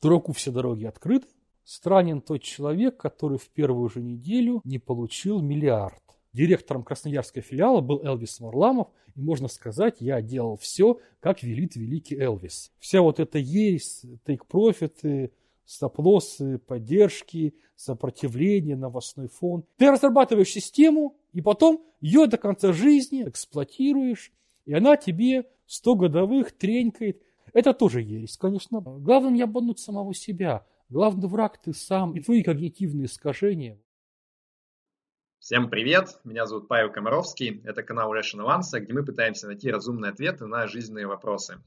Дураку все дороги открыты. Странен тот человек, который в первую же неделю не получил миллиард. Директором красноярского филиала был Элвис Варламов, и можно сказать, я делал все, как велит великий Элвис. Вся вот эта ересь, тейк-профиты, стоп-лоссы, поддержки, сопротивление, новостной фон. Ты разрабатываешь систему, и потом ее до конца жизни эксплуатируешь, и она тебе 100 годовых тренькает. Это тоже ересь, конечно. Главное не обмануть самого себя. Главный враг ты сам и твои когнитивные искажения. Всем привет, меня зовут Павел Комаровский, это канал Ration Avance, где мы пытаемся найти разумные ответы на жизненные вопросы.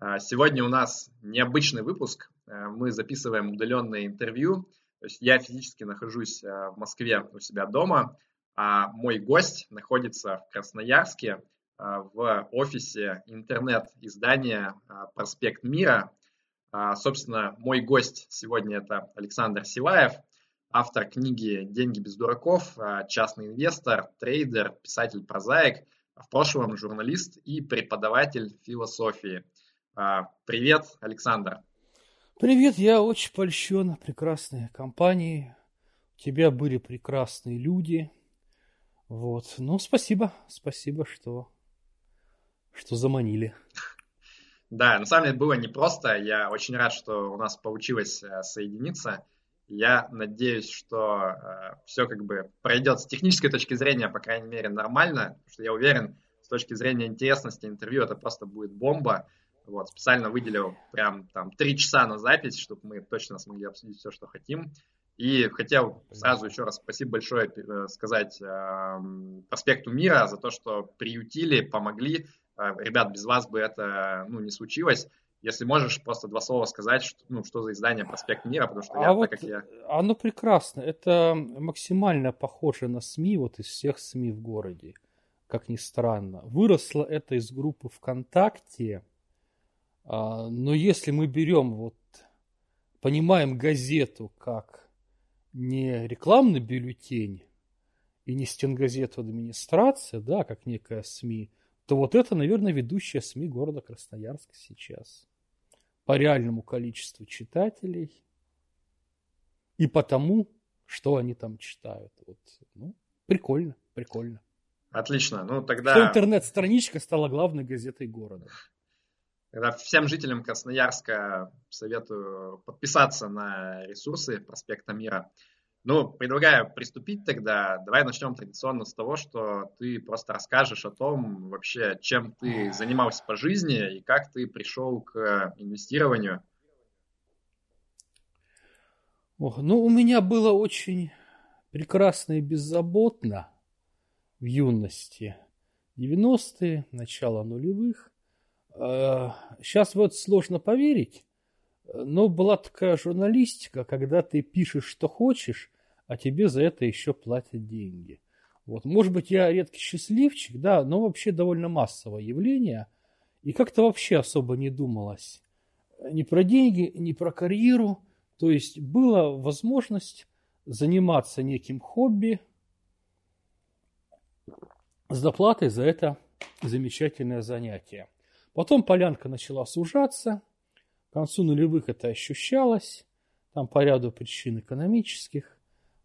А, сегодня у нас необычный выпуск, а, мы записываем удаленное интервью, то есть я физически нахожусь а, в Москве у себя дома, а мой гость находится в Красноярске в офисе интернет-издания «Проспект Мира». Собственно, мой гость сегодня это Александр Силаев – автор книги «Деньги без дураков», а, частный инвестор, трейдер, писатель-прозаик, в прошлом журналист и преподаватель философии. А, привет, Александр. Привет, я очень польщен прекрасной компанией. У тебя были прекрасные люди. Вот. Ну, спасибо, спасибо, что, что заманили. Да, на самом деле было непросто. Я очень рад, что у нас получилось э, соединиться. Я надеюсь, что э, все как бы пройдет с технической точки зрения, по крайней мере, нормально, потому что я уверен, с точки зрения интересности интервью это просто будет бомба. Вот, специально выделил прям там три часа на запись, чтобы мы точно смогли обсудить все, что хотим. И хотел сразу еще раз спасибо большое э, сказать э, проспекту Мира за то, что приютили, помогли. Э, ребят, без вас бы это ну, не случилось. Если можешь просто два слова сказать, что, ну, что за издание «Проспект мира», потому что а я, вот так как я... Оно прекрасно. Это максимально похоже на СМИ, вот из всех СМИ в городе, как ни странно. Выросло это из группы ВКонтакте, а, но если мы берем, вот, понимаем газету как не рекламный бюллетень и не стенгазету администрация, да, как некая СМИ, то вот это, наверное, ведущая СМИ города Красноярска сейчас по реальному количеству читателей и по тому, что они там читают. Вот, ну, прикольно, прикольно. Отлично. Ну, тогда... Что интернет-страничка стала главной газетой города. Тогда всем жителям Красноярска советую подписаться на ресурсы Проспекта Мира. Ну, предлагаю приступить тогда. Давай начнем традиционно с того, что ты просто расскажешь о том вообще, чем ты занимался по жизни и как ты пришел к инвестированию. Ох, ну, у меня было очень прекрасно и беззаботно в юности. 90-е, начало нулевых. Сейчас вот сложно поверить, но была такая журналистика, когда ты пишешь, что хочешь, а тебе за это еще платят деньги. Вот. Может быть, я редкий счастливчик, да, но вообще довольно массовое явление. И как-то вообще особо не думалось ни про деньги, ни про карьеру. То есть была возможность заниматься неким хобби с доплатой за это замечательное занятие. Потом полянка начала сужаться – к концу нулевых это ощущалось, там по ряду причин экономических,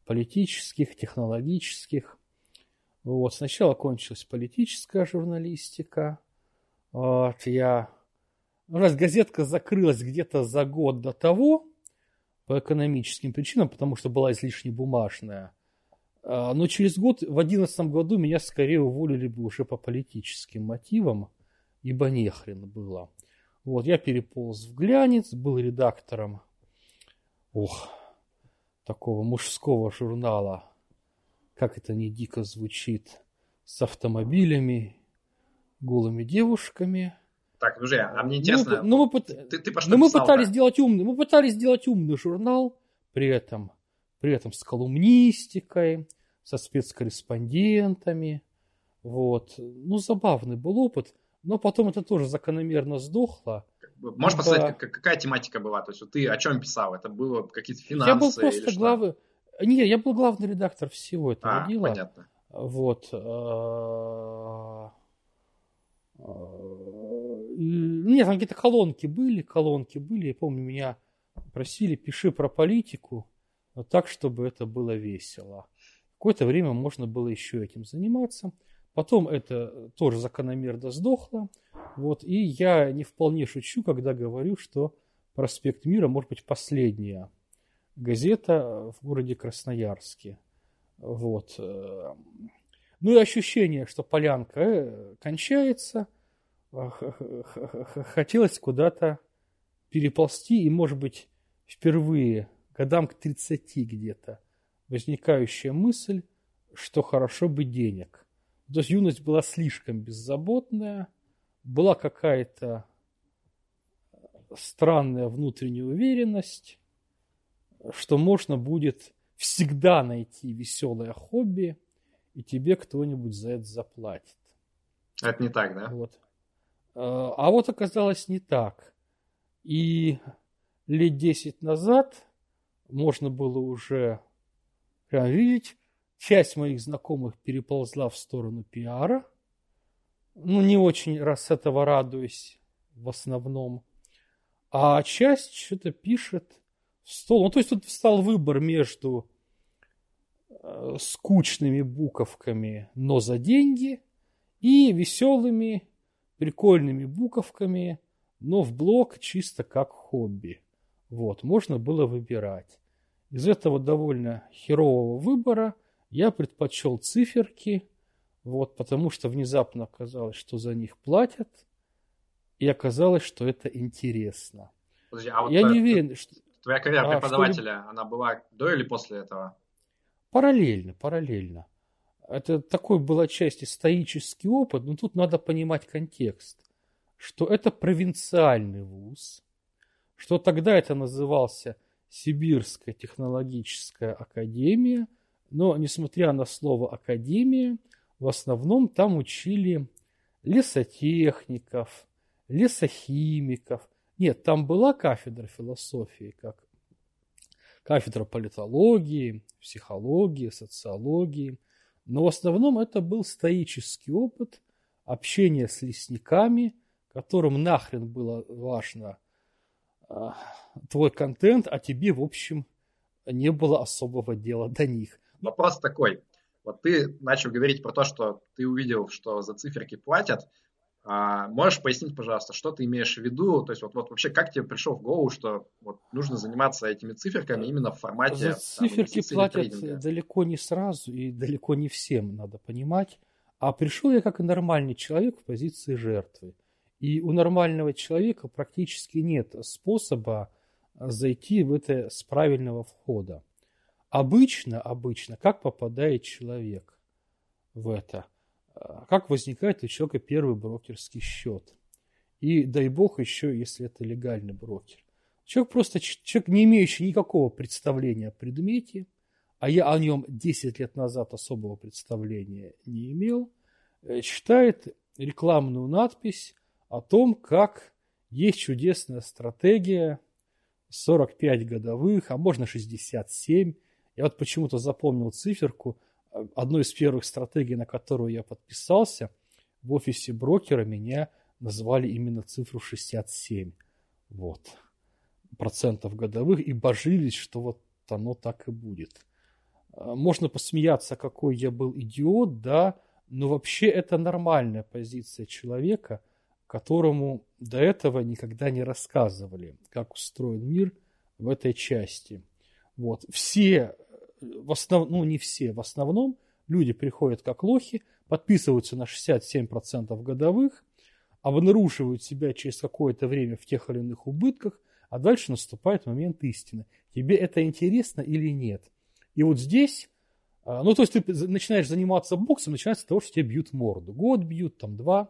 политических, технологических. Вот, сначала кончилась политическая журналистика. Вот, я... Раз газетка закрылась где-то за год до того, по экономическим причинам, потому что была излишне бумажная. А, но через год, в одиннадцатом году, меня скорее уволили бы уже по политическим мотивам, ибо нехрен было. Вот, я переполз в глянец, был редактором, ох, такого мужского журнала, как это не дико звучит, с автомобилями, голыми девушками. Так, подожди, а мне интересно, ну, мы, ну, мы, ты, ты ну, мы пытались сделать умный, мы пытались сделать умный журнал, при этом, при этом с колумнистикой, со спецкорреспондентами, вот. Ну, забавный был опыт – но потом это тоже закономерно сдохло. Можешь типа... посмотреть, какая тематика была? То есть вот ты о чем писал? Это было какие-то финансы? Я был просто главный... Не, я был главный редактор всего этого а, дела. понятно. Вот. А, а, нет, там какие-то колонки были, колонки были. Я помню, меня просили, пиши про политику, но так, чтобы это было весело. Какое-то время можно было еще этим заниматься. Потом это тоже закономерно сдохло. Вот, и я не вполне шучу, когда говорю, что «Проспект Мира» может быть последняя газета в городе Красноярске. Вот. Ну и ощущение, что полянка э, кончается, хотелось куда-то переползти и, может быть, впервые, годам к 30 где-то, возникающая мысль, что хорошо бы денег. То есть юность была слишком беззаботная, была какая-то странная внутренняя уверенность, что можно будет всегда найти веселое хобби, и тебе кто-нибудь за это заплатит. Это не так, да? Вот. А, а вот оказалось не так. И лет 10 назад можно было уже прям видеть, часть моих знакомых переползла в сторону пиара. Ну, не очень раз с этого радуюсь в основном. А часть что-то пишет в стол. Ну, то есть тут встал выбор между э, скучными буковками, но за деньги, и веселыми, прикольными буковками, но в блок чисто как хобби. Вот, можно было выбирать. Из этого довольно херового выбора я предпочел циферки, вот, потому что внезапно оказалось, что за них платят, и оказалось, что это интересно. Подожди, а вот я не уверен, что... Твоя карьера а, преподавателя, что... она была до или после этого? Параллельно, параллельно. Это такой была часть исторический опыт, но тут надо понимать контекст что это провинциальный вуз, что тогда это назывался Сибирская технологическая академия, но несмотря на слово академия, в основном там учили лесотехников, лесохимиков. Нет, там была кафедра философии, как кафедра политологии, психологии, социологии. Но в основном это был стоический опыт общения с лесниками – которым нахрен было важно э, твой контент, а тебе, в общем, не было особого дела до них. Вопрос такой. Вот ты начал говорить про то, что ты увидел, что за циферки платят. А можешь пояснить, пожалуйста, что ты имеешь в виду? То есть вот, вот вообще как тебе пришел в голову, что вот нужно заниматься этими циферками именно в формате За циферки там, платят далеко не сразу и далеко не всем, надо понимать. А пришел я как нормальный человек в позиции жертвы. И у нормального человека практически нет способа зайти в это с правильного входа. Обычно, обычно, как попадает человек в это? Как возникает у человека первый брокерский счет? И дай бог еще, если это легальный брокер. Человек просто, человек, не имеющий никакого представления о предмете, а я о нем 10 лет назад особого представления не имел, э, читает рекламную надпись о том, как есть чудесная стратегия 45 годовых, а можно 67. Я вот почему-то запомнил циферку, одной из первых стратегий, на которую я подписался, в офисе брокера меня назвали именно цифру 67. Вот. Процентов годовых и божились, что вот оно так и будет. Можно посмеяться, какой я был идиот, да, но вообще это нормальная позиция человека – которому до этого никогда не рассказывали, как устроен мир в этой части. Вот. Все, в основ... ну не все, в основном люди приходят как лохи, подписываются на 67% годовых, обнаруживают себя через какое-то время в тех или иных убытках, а дальше наступает момент истины. Тебе это интересно или нет? И вот здесь, а, ну то есть ты начинаешь заниматься боксом, начинается с того, что тебе бьют морду. Год бьют, там два,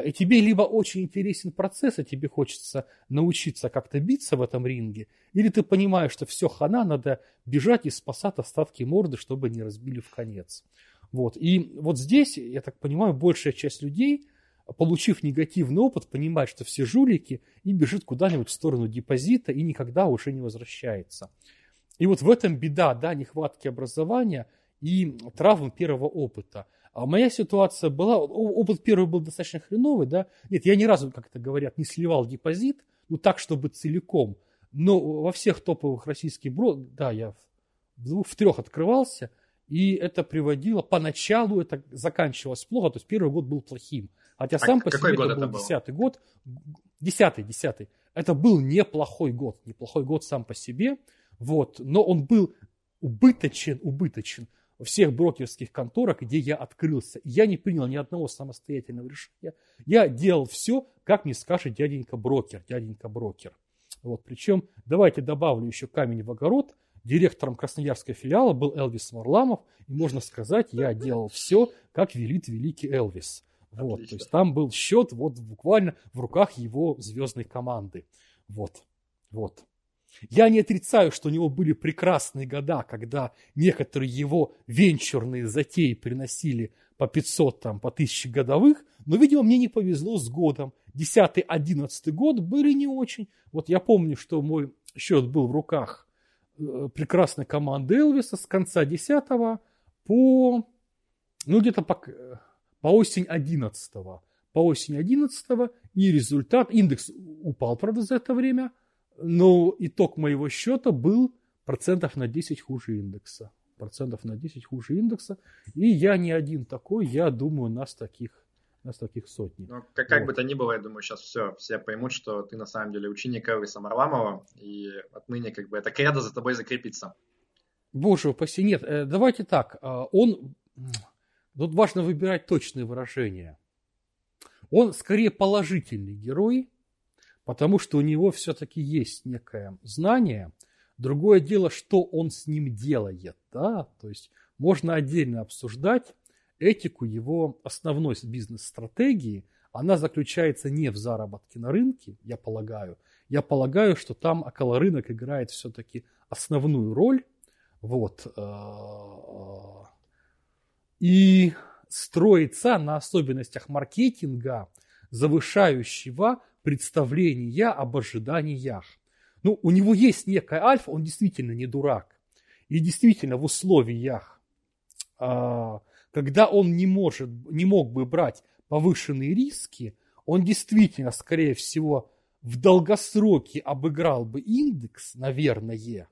и тебе либо очень интересен процесс, и тебе хочется научиться как-то биться в этом ринге, или ты понимаешь, что все, хана, надо бежать и спасать остатки морды, чтобы не разбили в конец. Вот. И вот здесь, я так понимаю, большая часть людей, получив негативный опыт, понимает, что все жулики, и бежит куда-нибудь в сторону депозита и никогда уже не возвращается. И вот в этом беда, да, нехватки образования и травмы первого опыта – а моя ситуация была, опыт первый был достаточно хреновый, да. Нет, я ни разу, как это говорят, не сливал депозит, ну так, чтобы целиком. но во всех топовых российских брокерах, да, я в двух, в трех открывался, и это приводило, поначалу это заканчивалось плохо, то есть первый год был плохим. Хотя а сам по себе это был десятый год, десятый, десятый. Это был неплохой год, неплохой год сам по себе, вот, но он был убыточен, убыточен всех брокерских конторах, где я открылся. Я не принял ни одного самостоятельного решения. Я делал все, как мне скажет дяденька брокер, дяденька брокер. Вот, причем, давайте добавлю еще камень в огород. Директором красноярского филиала был Элвис Варламов. И можно сказать, я делал все, как велит великий Элвис. Вот, то есть там был счет вот буквально в руках его звездной команды. Вот, вот. Я не отрицаю, что у него были прекрасные года, когда некоторые его венчурные затеи приносили по 500, там, по 1000 годовых, но, видимо, мне не повезло с годом. 10-11 год были не очень. Вот я помню, что мой счет был в руках э, прекрасной команды Элвиса с конца 10 по, ну, где-то по, по осень 11 по осень 11 и результат, индекс упал, правда, за это время – но итог моего счета был процентов на 10 хуже индекса. Процентов на 10 хуже индекса. И я не один такой, я думаю, нас таких, нас таких сотни. Ну, как, как вот. бы то ни было, я думаю, сейчас все, все поймут, что ты на самом деле ученик Элвиса Марламова, и отныне как бы это кредо за тобой закрепится. Боже упаси, нет, э, давайте так, э, он, тут важно выбирать точные выражения. Он скорее положительный герой, потому что у него все-таки есть некое знание. Другое дело, что он с ним делает. Да? То есть можно отдельно обсуждать этику его основной бизнес-стратегии. Она заключается не в заработке на рынке, я полагаю. Я полагаю, что там около рынок играет все-таки основную роль. Вот. Э, и строится на особенностях маркетинга, завышающего представления об ожиданиях. Ну, у него есть некая альфа, он действительно не дурак. И действительно в условиях, а, когда он не, может, не мог бы брать повышенные риски, он действительно, скорее всего, в долгосроке обыграл бы индекс, наверное,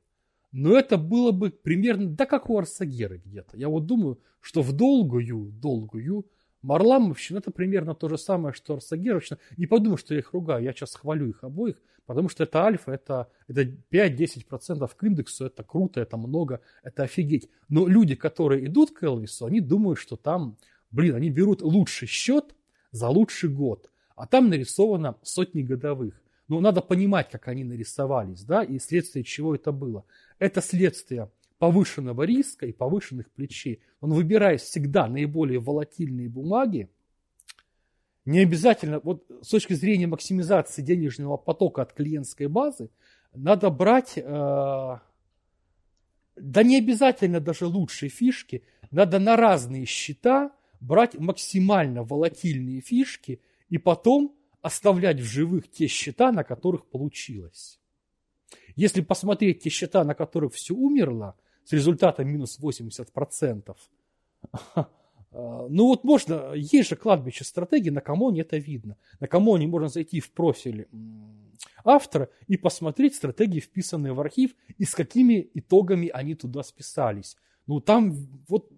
но это было бы примерно, да как у Арсагера где-то. Я вот думаю, что в долгую, долгую Марламовщина это примерно то же самое, что Арсагеровщина. Не подумай, что я их ругаю, я сейчас хвалю их обоих, потому что это альфа, это, это 5-10% к индексу, это круто, это много, это офигеть. Но люди, которые идут к Элвису, они думают, что там, блин, они берут лучший счет за лучший год, а там нарисовано сотни годовых. Но надо понимать, как они нарисовались, да, и следствие чего это было. Это следствие повышенного риска и повышенных плечей. Он выбирает всегда наиболее волатильные бумаги. Не обязательно, вот с точки зрения максимизации денежного потока от клиентской базы, надо брать, э, да не обязательно даже лучшие фишки, надо на разные счета брать максимально волатильные фишки и потом оставлять в живых те счета, на которых получилось. Если посмотреть те счета, на которых все умерло, с результатом минус 80%. Ну вот можно, есть же кладбище стратегии, на Камоне это видно. На Камоне можно зайти в профиль автора и посмотреть стратегии, вписанные в архив, и с какими итогами они туда списались. Ну там вот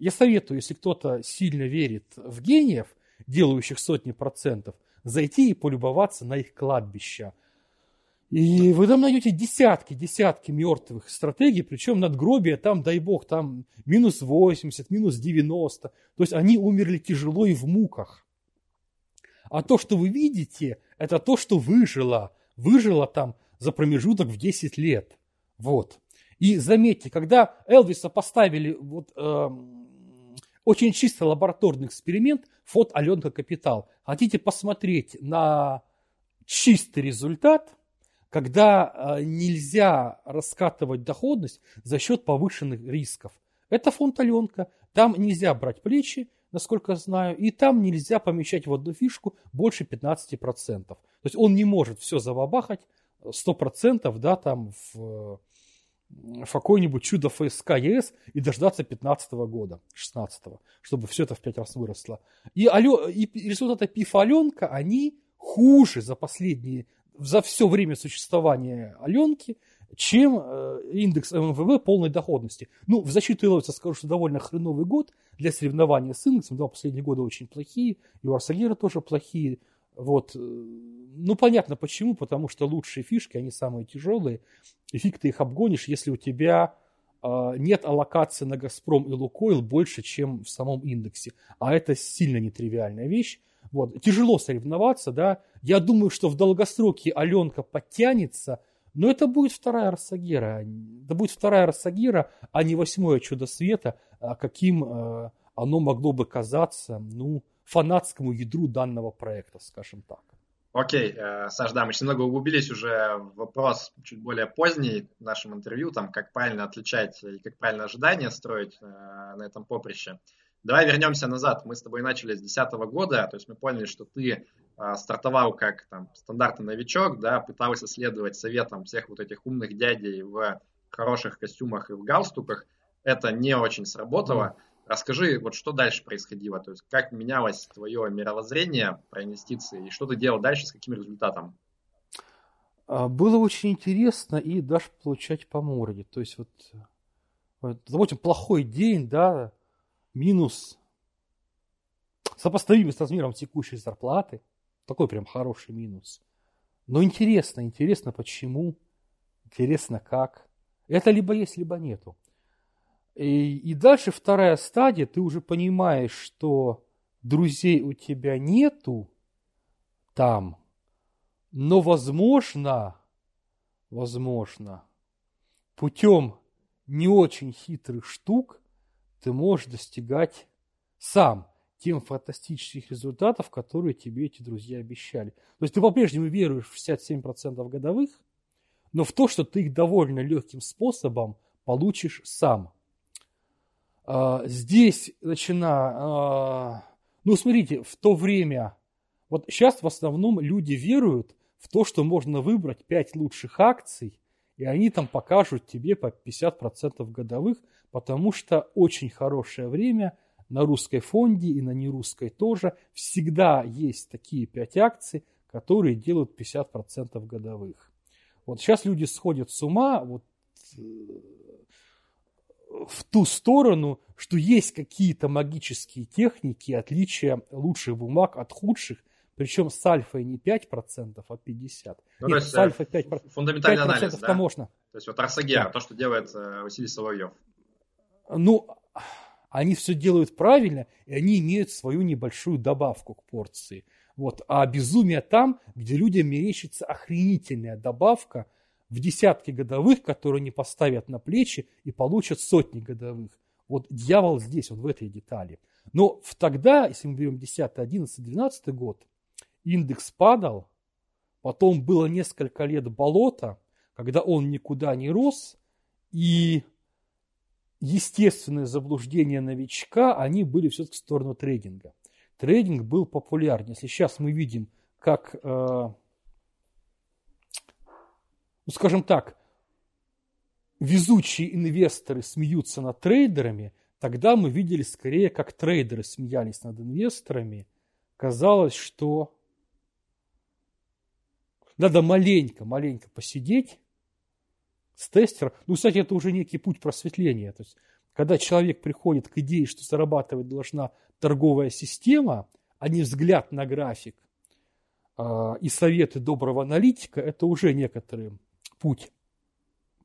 я советую, если кто-то сильно верит в гениев, делающих сотни процентов, зайти и полюбоваться на их кладбища. И вы там найдете десятки, десятки мертвых стратегий, причем надгробия там, дай бог, там минус 80, минус 90. То есть они умерли тяжело и в муках. А то, что вы видите, это то, что выжило. Выжило там за промежуток в 10 лет. Вот. И заметьте, когда Элвиса поставили вот, э, очень чисто лабораторный эксперимент, фот Аленка Капитал. Хотите посмотреть на чистый результат – когда а, нельзя раскатывать доходность за счет повышенных рисков. Это фонд Аленка. Там нельзя брать плечи, насколько знаю, и там нельзя помещать в одну фишку больше 15%. То есть он не может все забабахать 100% да, там в, в какой-нибудь чудо ФСК ЕС и дождаться 15 года, 16 чтобы все это в 5 раз выросло. И, Алё, и результаты ПИФа Аленка, они хуже за последние за все время существования Аленки, чем э, индекс МВВ полной доходности. Ну, в защиту Иловица скажу, что довольно хреновый год для соревнования с индексом. Два последние года очень плохие, и у Арсагера тоже плохие. Вот. Э, ну, понятно почему, потому что лучшие фишки, они самые тяжелые, и фиг ты их обгонишь, если у тебя э, нет аллокации на Газпром и Лукойл больше, чем в самом индексе. А это сильно нетривиальная вещь. Вот. Тяжело соревноваться, да. Я думаю, что в долгосроке Аленка подтянется, но это будет вторая Рассагира. Это будет вторая Рассагира, а не восьмое чудо света, а каким э, оно могло бы казаться, ну, фанатскому ядру данного проекта, скажем так. Окей, э, Саш, да, мы немного углубились уже в вопрос чуть более поздний в нашем интервью, там, как правильно отличать и как правильно ожидания строить э, на этом поприще. Давай вернемся назад. Мы с тобой начали с 2010 года, то есть мы поняли, что ты э, стартовал как там, стандартный новичок, да, пытался следовать советам всех вот этих умных дядей в хороших костюмах и в галстуках. Это не очень сработало. Mm. Расскажи, вот что дальше происходило, то есть как менялось твое мировоззрение про инвестиции и что ты делал дальше, с каким результатом? А, было очень интересно и даже получать по морде. То есть вот, вот допустим, плохой день, да, минус сопоставимый с размером текущей зарплаты. Такой прям хороший минус. Но интересно, интересно почему, интересно как. Это либо есть, либо нету. И, и дальше вторая стадия, ты уже понимаешь, что друзей у тебя нету там, но возможно, возможно, путем не очень хитрых штук ты можешь достигать сам тем фантастических результатов, которые тебе эти друзья обещали. То есть ты по-прежнему веруешь в 67% годовых, но в то, что ты их довольно легким способом получишь сам. А, здесь начина, а, ну смотрите, в то время, вот сейчас в основном люди веруют в то, что можно выбрать 5 лучших акций, и они там покажут тебе по 50% годовых, потому что очень хорошее время на русской фонде и на нерусской тоже всегда есть такие 5 акций, которые делают 50% годовых. Вот сейчас люди сходят с ума, вот э, в ту сторону, что есть какие-то магические техники, отличия лучших бумаг от худших, причем с альфой не 5%, а 50%. Ну, Нет, с альфой 5%. Фундаментальный 5% анализ, да? можно. То есть вот Арсагера, да. то, что делает э, Василий Соловьев. Ну, они все делают правильно, и они имеют свою небольшую добавку к порции. Вот. А безумие там, где людям мерещится охренительная добавка – в десятки годовых, которые не поставят на плечи и получат сотни годовых. Вот дьявол здесь, вот в этой детали. Но в тогда, если мы берем 10, 11, 12 год, индекс падал, потом было несколько лет болота, когда он никуда не рос, и естественные заблуждения новичка, они были все-таки в сторону трейдинга. Трейдинг был популярен. Если сейчас мы видим, как э, ну, скажем так, везучие инвесторы смеются над трейдерами, тогда мы видели скорее, как трейдеры смеялись над инвесторами. Казалось, что надо маленько, маленько посидеть с тестером. Ну, кстати, это уже некий путь просветления. То есть, когда человек приходит к идее, что зарабатывать должна торговая система, а не взгляд на график э, и советы доброго аналитика, это уже некоторые путь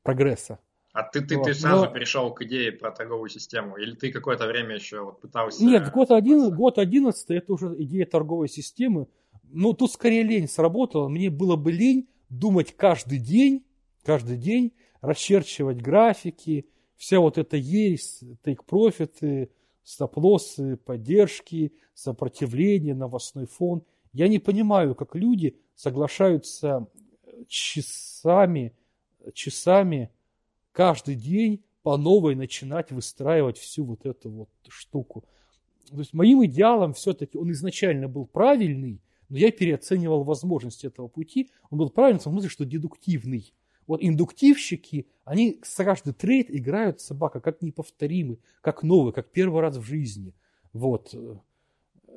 прогресса. А ты, ты, вот. ты сразу Но... перешел к идее про торговую систему? Или ты какое-то время еще вот пытался... Нет, год, один, год 11 это уже идея торговой системы. Но тут скорее лень сработала. Мне было бы лень думать каждый день, каждый день, расчерчивать графики, вся вот эта есть, take-профиты, стоп-лоссы, поддержки, сопротивление, новостной фон. Я не понимаю, как люди соглашаются часами, часами каждый день по новой начинать выстраивать всю вот эту вот штуку. То есть моим идеалом все-таки он изначально был правильный, но я переоценивал возможности этого пути. Он был правильный в том смысле, что дедуктивный. Вот индуктивщики, они с каждый трейд играют собака как неповторимый, как новый, как первый раз в жизни. Вот.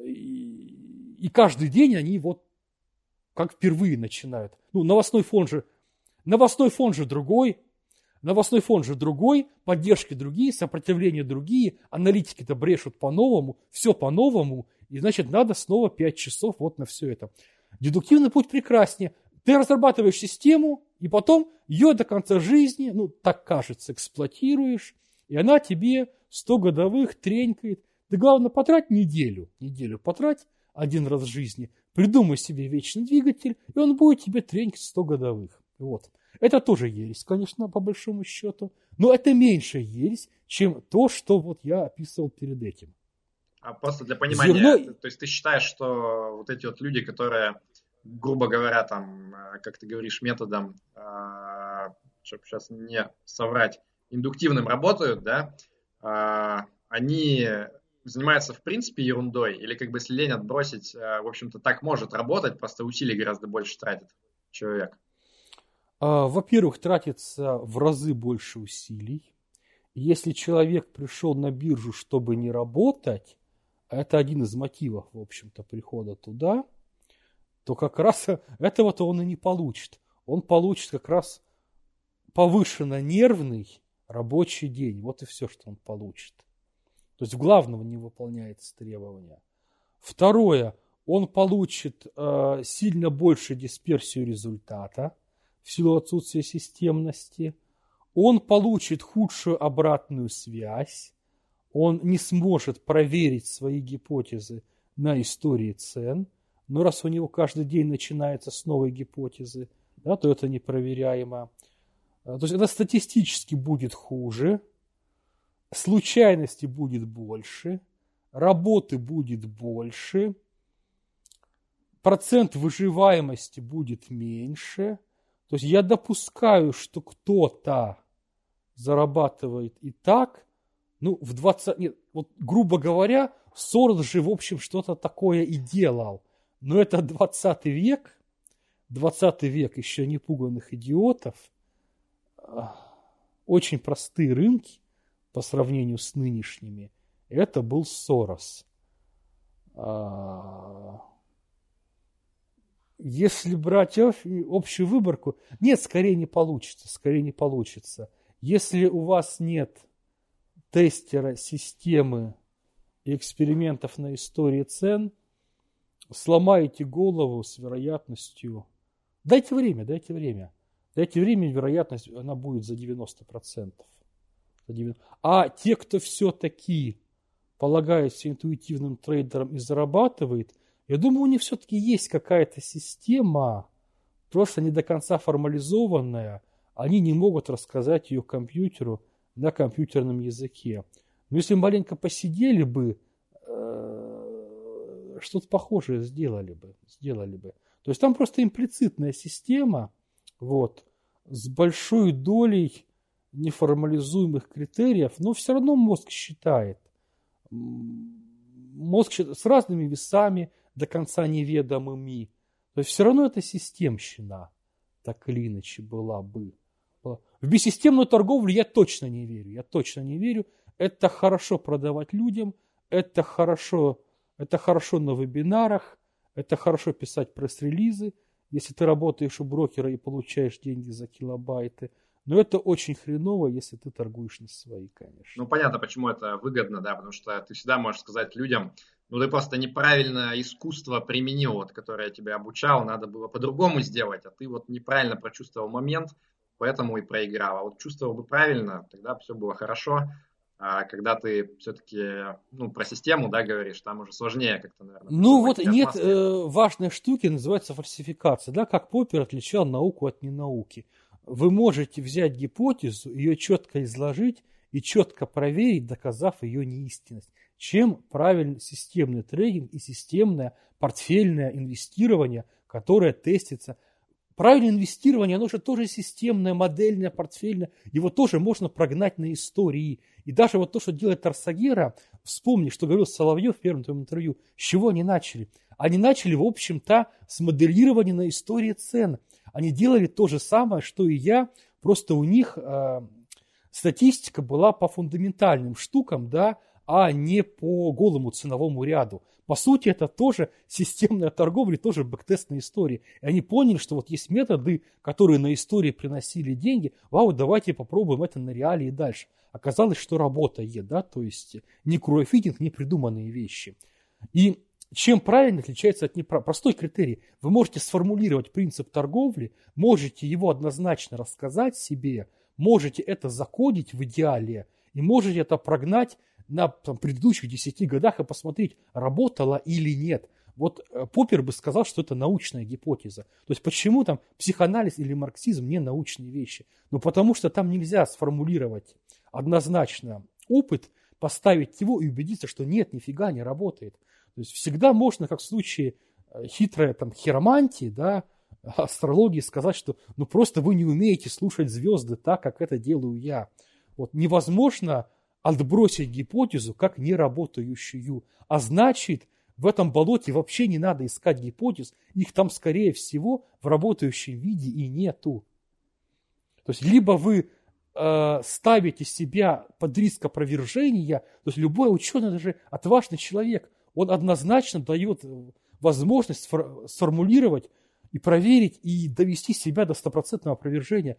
И, и каждый день они вот как впервые начинают. Ну, новостной фон же, новостной фон же другой, новостной фон же другой, поддержки другие, сопротивления другие, аналитики-то брешут по-новому, все по-новому, и значит надо снова 5 часов вот на все это. Дедуктивный путь прекраснее. Ты разрабатываешь систему, и потом ее до конца жизни, ну, так кажется, эксплуатируешь, и она тебе 100 годовых тренькает. Ты, главное, потрать неделю, неделю потрать один раз в жизни, придумай себе вечный двигатель, и он будет тебе тренькать 100 годовых. Вот. Это тоже ересь, конечно, по большому счету, но это меньше ересь, чем то, что вот я описывал перед этим. А просто для понимания, Зерно... то есть ты считаешь, что вот эти вот люди, которые, грубо говоря, там, э, как ты говоришь, методом, э, чтобы сейчас не соврать, индуктивным работают, да, э, они занимаются в принципе ерундой, или как бы если лень отбросить, в общем-то, так может работать, просто усилий гораздо больше тратит человек? А, во-первых, тратится в разы больше усилий. Если человек пришел на биржу, чтобы не работать, это один из мотивов, в общем-то, прихода туда, то как раз этого-то он и не получит. Он получит как раз повышенно нервный рабочий день. Вот и все, что он получит. То есть главного не выполняется требования. Второе, он получит э, сильно больше дисперсию результата в силу отсутствия системности. Он получит худшую обратную связь он не сможет проверить свои гипотезы на истории цен, но раз у него каждый день начинается с новой гипотезы, да, то это непроверяемо. А, то есть это статистически будет хуже, случайности будет больше, работы будет больше, процент выживаемости будет меньше. То есть я допускаю, что кто-то зарабатывает и так – ну, в 20... Нет, вот, грубо говоря, Сорос же, в общем, что-то такое и делал. Но это 20 век, 20 век еще не пуганных идиотов, очень простые рынки по сравнению с нынешними. Это был Сорос. А, если брать общую выборку, нет, скорее не получится, скорее не получится. Если у вас нет тестера системы экспериментов на истории цен, сломаете голову с вероятностью... Дайте время, дайте время. Дайте время, вероятность, она будет за 90%. За 90%. А те, кто все-таки полагается интуитивным трейдером и зарабатывает, я думаю, у них все-таки есть какая-то система, просто не до конца формализованная. Они не могут рассказать ее компьютеру, на компьютерном языке. Но если маленько посидели бы, э, что-то похожее сделали бы, сделали бы. То есть там просто имплицитная система, вот, с большой долей неформализуемых критериев, но все равно мозг считает. Мозг считает с разными весами, до конца неведомыми. То есть все равно это системщина, так или иначе была бы. В бессистемную торговлю я точно не верю. Я точно не верю. Это хорошо продавать людям, это хорошо, это хорошо на вебинарах, это хорошо писать пресс-релизы, если ты работаешь у брокера и получаешь деньги за килобайты. Но это очень хреново, если ты торгуешь на свои, конечно. Ну, понятно, почему это выгодно, да, потому что ты всегда можешь сказать людям, ну, ты просто неправильно искусство применил, вот, которое я тебя обучал, надо было по-другому сделать, а ты вот неправильно прочувствовал момент, поэтому и проиграл. А вот чувствовал бы правильно, тогда все было хорошо. А когда ты все-таки ну, про систему, да, говоришь, там уже сложнее как-то, наверное. Ну вот нет э, важной штуки, называется фальсификация, да, как Поппер отличал науку от ненауки. Вы можете взять гипотезу, ее четко изложить и четко проверить, доказав ее неистинность. Чем правильный системный трейдинг и системное портфельное инвестирование, которое тестится – Правильное инвестирование, оно же тоже системное, модельное, портфельное. Его тоже можно прогнать на истории. И даже вот то, что делает Тарсагера, вспомни, что говорил Соловьев в первом твоем интервью, с чего они начали? Они начали, в общем-то, с моделирования на истории цен. Они делали то же самое, что и я, просто у них э, статистика была по фундаментальным штукам, да, а не по голому ценовому ряду. По сути, это тоже системная торговля, тоже бэктестная история. И они поняли, что вот есть методы, которые на истории приносили деньги. Вау, давайте попробуем это на реалии и дальше. Оказалось, что работает, да, то есть не круофитинг, не придуманные вещи. И чем правильно отличается от неправильного? Простой критерий. Вы можете сформулировать принцип торговли, можете его однозначно рассказать себе, можете это закодить в идеале, и можете это прогнать на там, предыдущих 10 годах и посмотреть, работало или нет. Вот э, Поппер бы сказал, что это научная гипотеза. То есть почему там психоанализ или марксизм не научные вещи? Ну потому что там нельзя сформулировать однозначно опыт, поставить его и убедиться, что нет, нифига не работает. То есть всегда можно, как в случае э, хитрой там, хиромантии, да, астрологии, сказать, что ну просто вы не умеете слушать звезды так, как это делаю я. Вот невозможно отбросить гипотезу как неработающую. А значит, в этом болоте вообще не надо искать гипотез, их там, скорее всего, в работающем виде и нету. То есть, либо вы э, ставите себя под риск опровержения, то есть любой ученый, даже отважный человек, он однозначно дает возможность сформулировать и проверить, и довести себя до стопроцентного опровержения.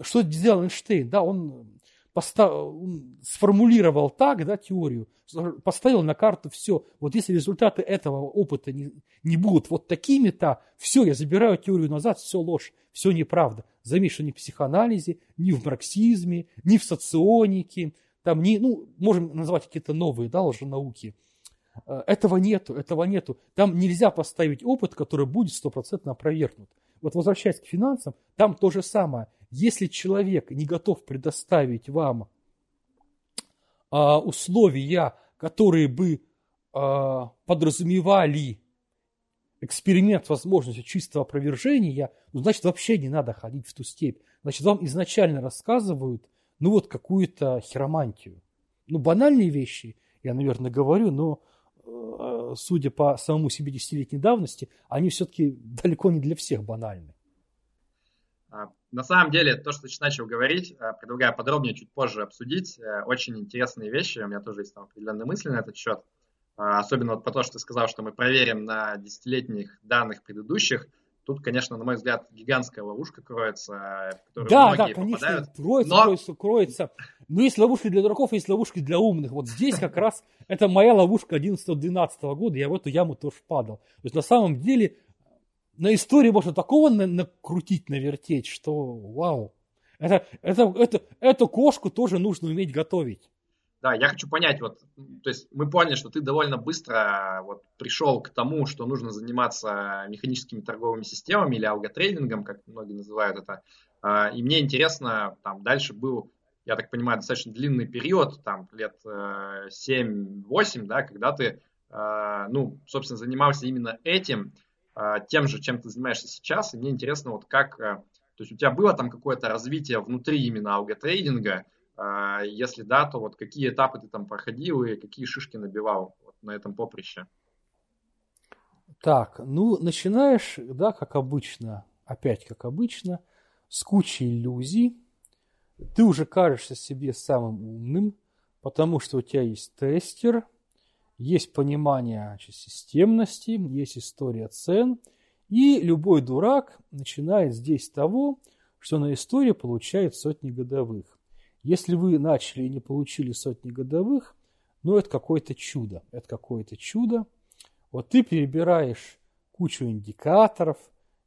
Что сделал Эйнштейн? Да, он. Сформулировал так, да, теорию, поставил на карту все. Вот если результаты этого опыта не, не будут вот такими-то, все, я забираю теорию назад, все ложь, все неправда. Заметь, ни в психоанализе, ни в марксизме, ни в соционике, там не, ну, можем назвать какие-то новые, да, лженауки. Э, этого нету, этого нету. Там нельзя поставить опыт, который будет стопроцентно опровергнут. Вот возвращаясь к финансам, там то же самое. Если человек не готов предоставить вам а, условия, которые бы а, подразумевали эксперимент с возможностью чистого опровержения, ну, значит, вообще не надо ходить в ту степь. Значит, вам изначально рассказывают, ну, вот какую-то хиромантию. Ну, банальные вещи, я, наверное, говорю, но э, судя по самому себе десятилетней давности, они все-таки далеко не для всех банальны. А, на самом деле, то, что ты начал говорить, а, предлагаю подробнее чуть позже обсудить. Э, очень интересные вещи, у меня тоже есть там определенные мысли на этот счет. А, особенно вот по то, что ты сказал, что мы проверим на десятилетних данных предыдущих. Тут, конечно, на мой взгляд, гигантская ловушка кроется, в которую да, многие да, конечно, попадают. Кроется, Но... кроется, кроется. Но есть ловушки для дураков, есть ловушки для умных. Вот здесь как раз это моя ловушка 11-12 года, я в эту яму тоже падал. То есть на самом деле на истории можно такого накрутить, навертеть, что вау. Это, это, это, эту кошку тоже нужно уметь готовить. Да, я хочу понять, вот, то есть мы поняли, что ты довольно быстро вот пришел к тому, что нужно заниматься механическими торговыми системами или алготрейдингом, как многие называют это. А, и мне интересно, там дальше был, я так понимаю, достаточно длинный период, там лет 7-8, э, да, когда ты, э, ну, собственно, занимался именно этим, тем же, чем ты занимаешься сейчас, и мне интересно, вот как, э, то есть у тебя было там какое-то развитие внутри именно алготрейдинга, а, если да, то вот какие этапы ты там проходил и какие шишки набивал вот на этом поприще? Так, ну, начинаешь, да, как обычно, опять как обычно, с кучей иллюзий. Ты уже кажешься себе самым умным, потому что у тебя есть тестер – есть понимание значит, системности, есть история цен, и любой дурак начинает здесь с того, что на истории получает сотни годовых. Если вы начали и не получили сотни годовых, ну это какое-то чудо, это какое-то чудо. Вот ты перебираешь кучу индикаторов,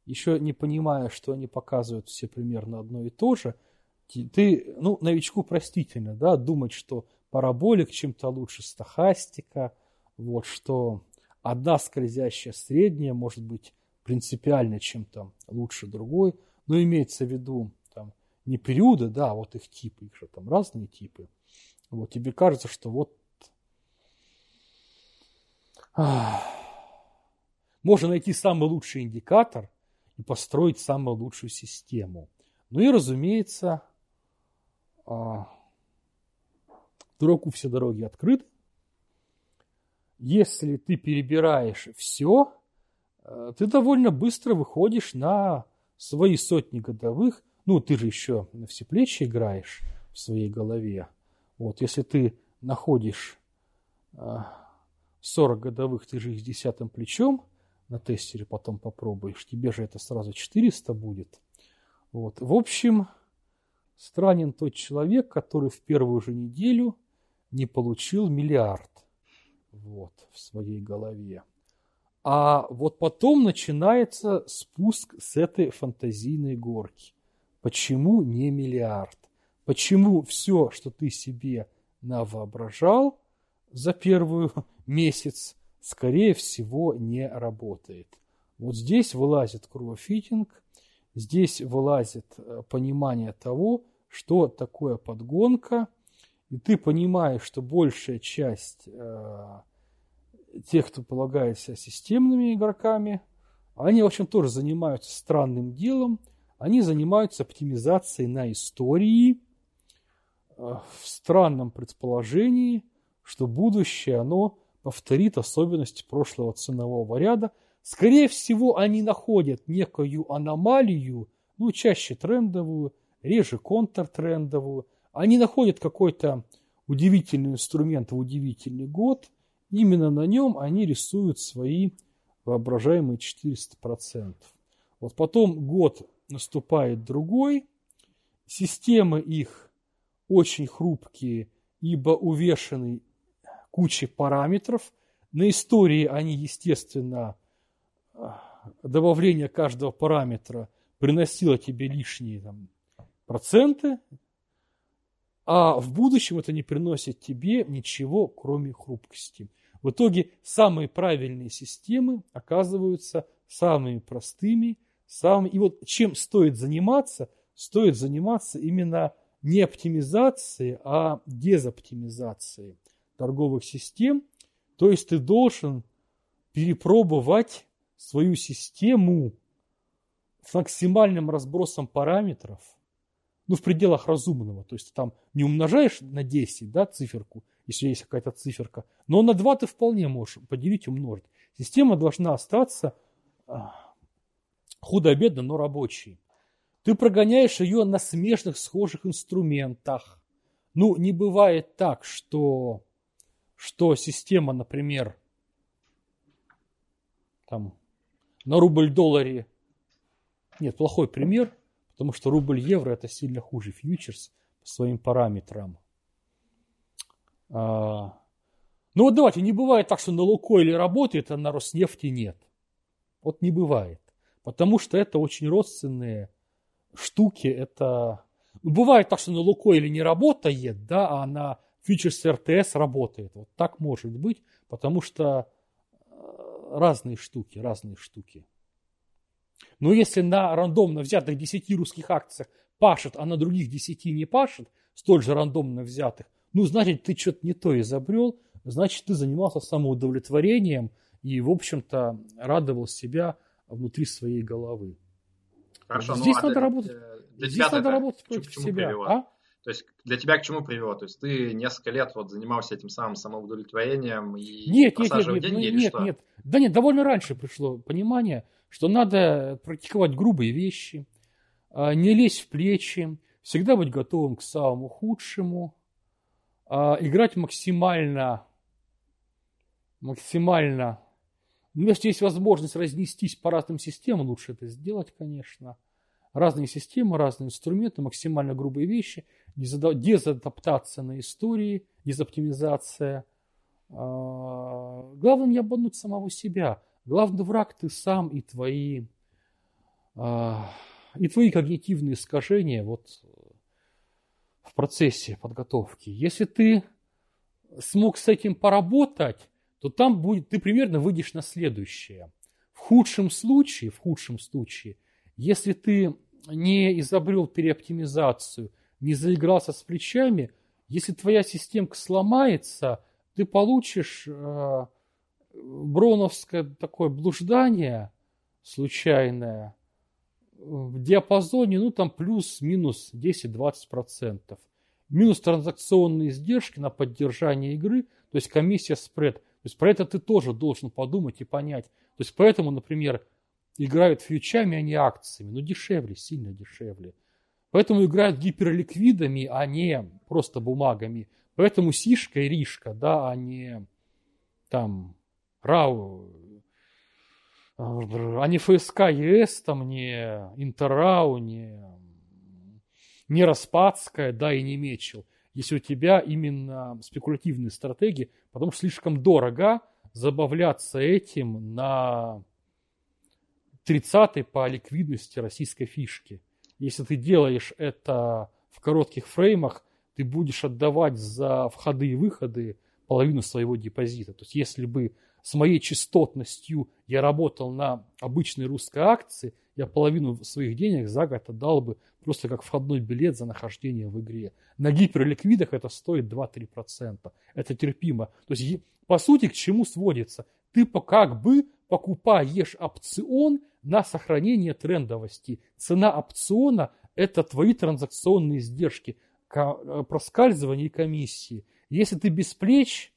еще не понимая, что они показывают все примерно одно и то же, ты, ну, новичку простительно, да, думать, что параболик чем-то лучше стахастика, вот что одна скользящая средняя может быть принципиально чем-то лучше другой, но имеется в виду там не периоды, да, а вот их типы, их же там разные типы. Вот тебе кажется, что вот можно найти самый лучший индикатор и построить самую лучшую систему. Ну и, разумеется, а, дураку все дороги открыты. Если ты перебираешь все, э, ты довольно быстро выходишь на свои сотни годовых. Ну, ты же еще на все плечи играешь в своей голове. Вот, если ты находишь 40 годовых, ты же их с десятым плечом на тестере потом попробуешь, тебе же это сразу 400 будет. Вот. В общем, странен тот человек, который в первую же неделю не получил миллиард вот, в своей голове. А вот потом начинается спуск с этой фантазийной горки. Почему не миллиард? Почему все, что ты себе навоображал за первый месяц, скорее всего, не работает? Вот здесь вылазит кровофитинг, здесь вылазит э, понимание того, что такое подгонка, и ты понимаешь, что большая часть э, тех, кто полагается системными игроками, они, в общем, тоже занимаются странным делом. Они занимаются оптимизацией на истории э, в странном предположении, что будущее, оно повторит особенности прошлого ценового ряда. Скорее всего, они находят некую аномалию, ну, чаще трендовую, реже контртрендовую. Они находят какой-то удивительный инструмент в удивительный год – Именно на нем они рисуют свои воображаемые 400%. Вот потом год наступает другой, системы их очень хрупкие, ибо увешаны кучей параметров. На истории они, естественно, добавление каждого параметра приносило тебе лишние там, проценты, а в будущем это не приносит тебе ничего, кроме хрупкости. В итоге самые правильные системы оказываются самыми простыми, самыми... И вот чем стоит заниматься? Стоит заниматься именно не оптимизацией, а дезоптимизацией торговых систем. То есть ты должен перепробовать свою систему с максимальным разбросом параметров, ну, в пределах разумного. То есть ты там не умножаешь на 10, да, циферку, если есть какая-то циферка. Но на 2 ты вполне можешь поделить и умножить. Система должна остаться а, худо-бедно, но рабочей. Ты прогоняешь ее на смежных схожих инструментах. Ну, не бывает так, что, что система, например, там, на рубль-долларе, нет, плохой пример, потому что рубль-евро это сильно хуже фьючерс по своим параметрам. А, ну вот давайте, не бывает так, что на Лукойле работает, а на Роснефти нет. Вот не бывает. Потому что это очень родственные штуки. Это... Ну, бывает так, что на Лукойле не работает, да, а на фьючерс РТС работает. Вот так может быть, потому что э, разные штуки, разные штуки. Но если на рандомно взятых 10 русских акциях пашет, а на других 10 не пашет, столь же рандомно взятых, ну, значит, ты что-то не то изобрел, значит, ты занимался самоудовлетворением и, в общем-то, радовал себя внутри своей головы. Хорошо, здесь ну, а надо для, работать. Для здесь надо работать против себя. А? То есть для тебя к чему привело? То есть ты несколько лет вот занимался этим самым самоудовлетворением и нет, нет, нет, нет, деньги нет, или нет, что? нет. Да нет, довольно раньше пришло понимание, что надо практиковать грубые вещи, а, не лезть в плечи, всегда быть готовым к самому худшему, а, играть максимально, максимально, ну, если есть возможность разнестись по разным системам, лучше это сделать, конечно. Разные системы, разные инструменты, максимально грубые вещи, дезадаптация на истории, дезоптимизация. А, главное не обмануть самого себя. Главный враг ты сам и твои, а, и твои когнитивные искажения. Вот в процессе подготовки. Если ты смог с этим поработать, то там будет, ты примерно выйдешь на следующее. В худшем случае, в худшем случае, если ты не изобрел переоптимизацию, не заигрался с плечами, если твоя системка сломается, ты получишь э, броновское такое блуждание случайное, в диапазоне, ну, там плюс-минус 10-20%. Минус транзакционные издержки на поддержание игры, то есть комиссия спред. То есть про это ты тоже должен подумать и понять. То есть поэтому, например, играют фьючами, а не акциями. Ну, дешевле, сильно дешевле. Поэтому играют гиперликвидами, а не просто бумагами. Поэтому Сишка и Ришка, да, а не там РАУ, а не ФСК ЕС, там не Интеррау, не, не Распадская, да, и не Мечел. Если у тебя именно спекулятивные стратегии, потому что слишком дорого забавляться этим на 30-й по ликвидности российской фишки. Если ты делаешь это в коротких фреймах, ты будешь отдавать за входы и выходы половину своего депозита. То есть если бы с моей частотностью я работал на обычной русской акции, я половину своих денег за год отдал бы просто как входной билет за нахождение в игре. На гиперликвидах это стоит 2-3%. Это терпимо. То есть, по сути, к чему сводится? Ты как бы покупаешь опцион на сохранение трендовости. Цена опциона – это твои транзакционные издержки, э, проскальзывание комиссии. Если ты без плеч,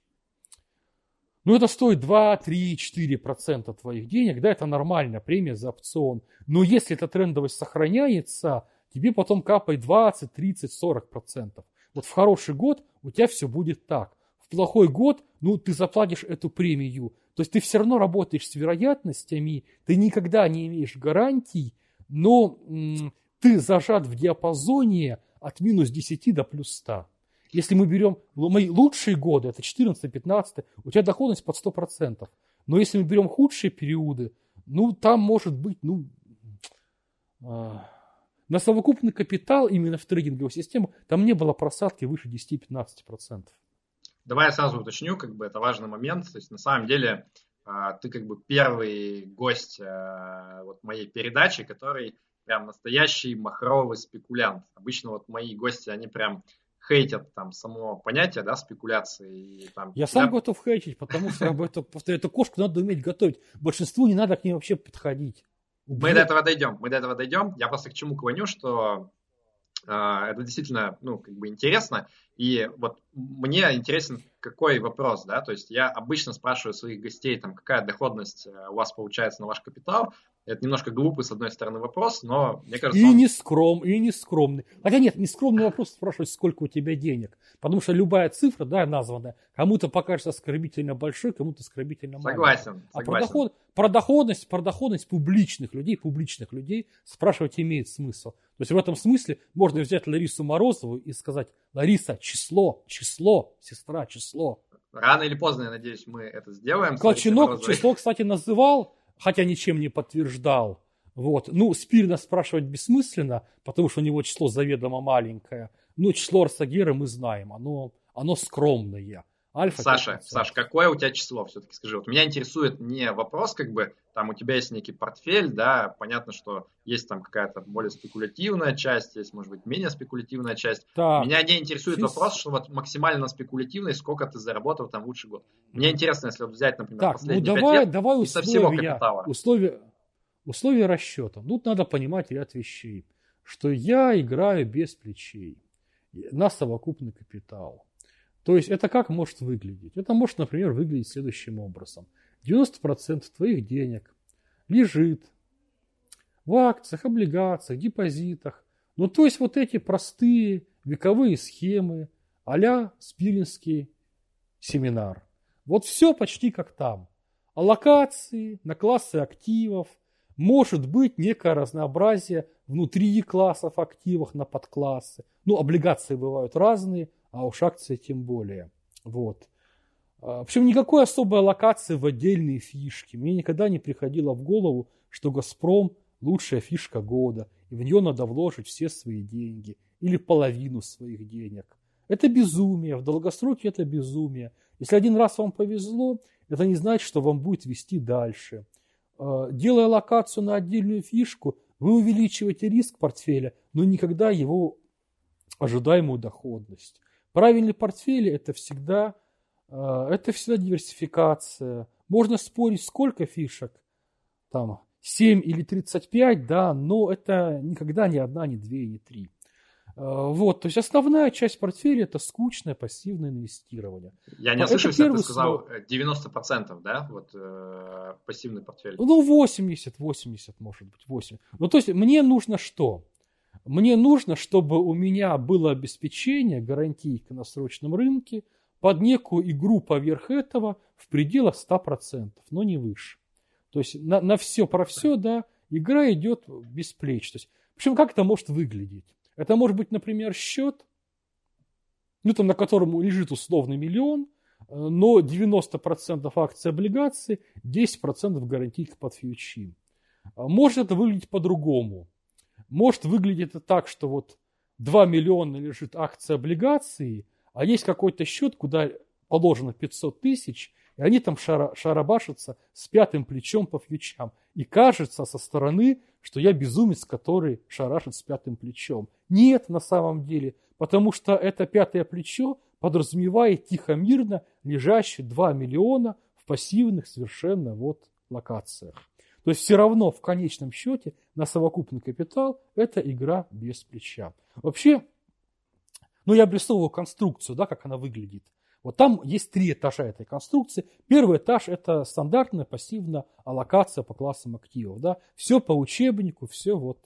ну это стоит 2, 3, 4 процента твоих денег, да, это нормальная премия за опцион. Но если эта трендовость сохраняется, тебе потом капает 20, 30, 40 процентов. Вот в хороший год у тебя все будет так. В плохой год, ну, ты заплатишь эту премию. То есть ты все равно работаешь с вероятностями, ты никогда не имеешь гарантий, но м- ты зажат в диапазоне от минус 10 до плюс 100. Если мы берем мои лучшие годы, это 14-15, у тебя доходность под 100%. Но если мы берем худшие периоды, ну, там может быть, ну, э, на совокупный капитал именно в трейдинговой системе там не было просадки выше 10-15%. Давай я сразу уточню, как бы это важный момент. То есть на самом деле а, ты как бы первый гость а, вот моей передачи, который прям настоящий махровый спекулянт. Обычно вот мои гости, они прям хейтят там само понятие, да, спекуляции. И, там, Я сам готов хейтить, потому что это, эту кошку надо уметь готовить. Большинству не надо к ней вообще подходить. Убьет. Мы до этого дойдем, мы до этого дойдем. Я просто к чему клоню, что э, это действительно, ну, как бы интересно. И вот мне интересен какой вопрос, да, то есть я обычно спрашиваю своих гостей, там, какая доходность э, у вас получается на ваш капитал, это немножко глупый, с одной стороны, вопрос, но мне кажется... И он... не скром, и не скромный. Хотя нет, не скромный вопрос спрашивать, сколько у тебя денег. Потому что любая цифра, да, названная, кому-то покажется оскорбительно большой, кому-то оскорбительно маленькой. Согласен, А Про, доход, про, доходность, про доходность публичных людей, публичных людей спрашивать имеет смысл. То есть в этом смысле можно взять Ларису Морозову и сказать, Лариса, число, число, сестра, число. Рано или поздно, я надеюсь, мы это сделаем. Колченок число, кстати, называл хотя ничем не подтверждал. Вот. Ну, Спирина спрашивать бессмысленно, потому что у него число заведомо маленькое. Ну, число Арсагера мы знаем, оно, оно скромное. Альфа Саша, Саша, какое у тебя число все-таки скажи? Вот меня интересует не вопрос, как бы там у тебя есть некий портфель, да, понятно, что есть там какая-то более спекулятивная часть, есть, может быть, менее спекулятивная часть. Так. Меня не интересует Физ... вопрос, что вот максимально спекулятивный, сколько ты заработал там лучший год. Мне интересно, если вот взять, например, так, последние ну, давай, лет давай условия, со всего капитала. Условия, условия расчета. Тут надо понимать ряд вещей, что я играю без плечей на совокупный капитал. То есть это как может выглядеть? Это может, например, выглядеть следующим образом. 90% твоих денег лежит в акциях, облигациях, депозитах. Ну, то есть вот эти простые вековые схемы а-ля Спиринский семинар. Вот все почти как там. Аллокации на классы активов, может быть некое разнообразие внутри классов активов на подклассы. Ну, облигации бывают разные, а уж акции тем более. Вот. А, Причем никакой особой локации в отдельные фишки. Мне никогда не приходило в голову, что «Газпром» – лучшая фишка года, и в нее надо вложить все свои деньги или половину своих денег. Это безумие, в долгосроке это безумие. Если один раз вам повезло, это не значит, что вам будет вести дальше. А, делая локацию на отдельную фишку, вы увеличиваете риск портфеля, но никогда его ожидаемую доходность. Правильный портфель это всегда, э, это всегда диверсификация. Можно спорить, сколько фишек, там 7 или 35, да, но это никогда не одна, не две, не три. Э, вот, то есть основная часть портфеля это скучное пассивное инвестирование. Я не ослышался, ты сказал 90%, да, вот э, пассивный портфель. Ну, 80, 80 может быть, 8. Ну, то есть мне нужно что? Мне нужно, чтобы у меня было обеспечение, гарантийка на срочном рынке под некую игру поверх этого в пределах 100%, но не выше. То есть на, на все про все, да, игра идет без плеч. То есть, причем как это может выглядеть? Это может быть, например, счет, ну, там, на котором лежит условный миллион, но 90% акций облигаций, 10% гарантийка под фьючи. Может это выглядеть по-другому. Может выглядеть это так, что вот 2 миллиона лежит акции облигации, а есть какой-то счет, куда положено 500 тысяч, и они там шара, шарабашатся с пятым плечом по фьючам. И кажется со стороны, что я безумец, который шарашит с пятым плечом. Нет на самом деле, потому что это пятое плечо подразумевает тихо-мирно лежащие 2 миллиона в пассивных совершенно вот локациях. То есть все равно в конечном счете на совокупный капитал это игра без плеча. Вообще, ну я обрисовываю конструкцию, да, как она выглядит. Вот там есть три этажа этой конструкции. Первый этаж – это стандартная пассивная аллокация по классам активов. Да? Все по учебнику, все вот.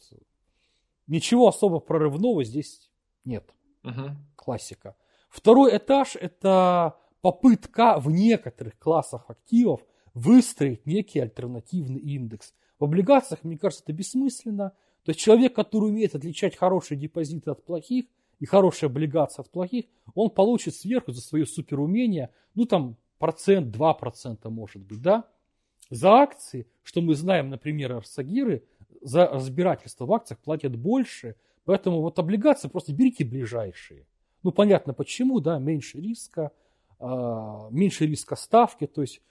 Ничего особо прорывного здесь нет. Угу. Классика. Второй этаж – это попытка в некоторых классах активов выстроить некий альтернативный индекс. В облигациях, мне кажется, это бессмысленно. То есть человек, который умеет отличать хорошие депозиты от плохих – и хорошая облигация от плохих, он получит сверху за свое суперумение, ну там процент, два процента может быть, да? За акции, что мы знаем, например, Арсагиры, за разбирательство в акциях платят больше, поэтому вот облигации просто берите ближайшие. Ну, понятно почему, да, меньше риска, э, меньше риска ставки, то есть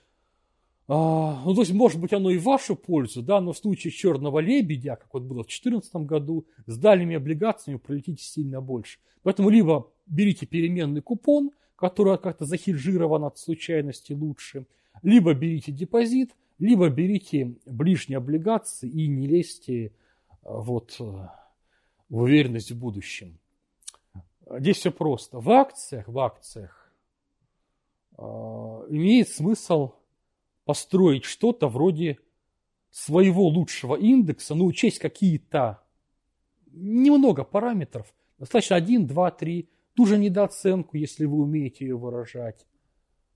а, ну, то есть, может быть, оно и в вашу пользу, да, но в случае черного лебедя, как вот было в 2014 году, с дальними облигациями пролетите сильно больше. Поэтому либо берите переменный купон, который как-то захеджирован от случайности лучше, либо берите депозит, либо берите ближние облигации и не лезьте а, вот, в уверенность в будущем. Здесь все просто. В акциях, в акциях э, имеет смысл построить что-то вроде своего лучшего индекса, ну, учесть какие-то немного параметров, достаточно 1, 2, 3, ту же недооценку, если вы умеете ее выражать.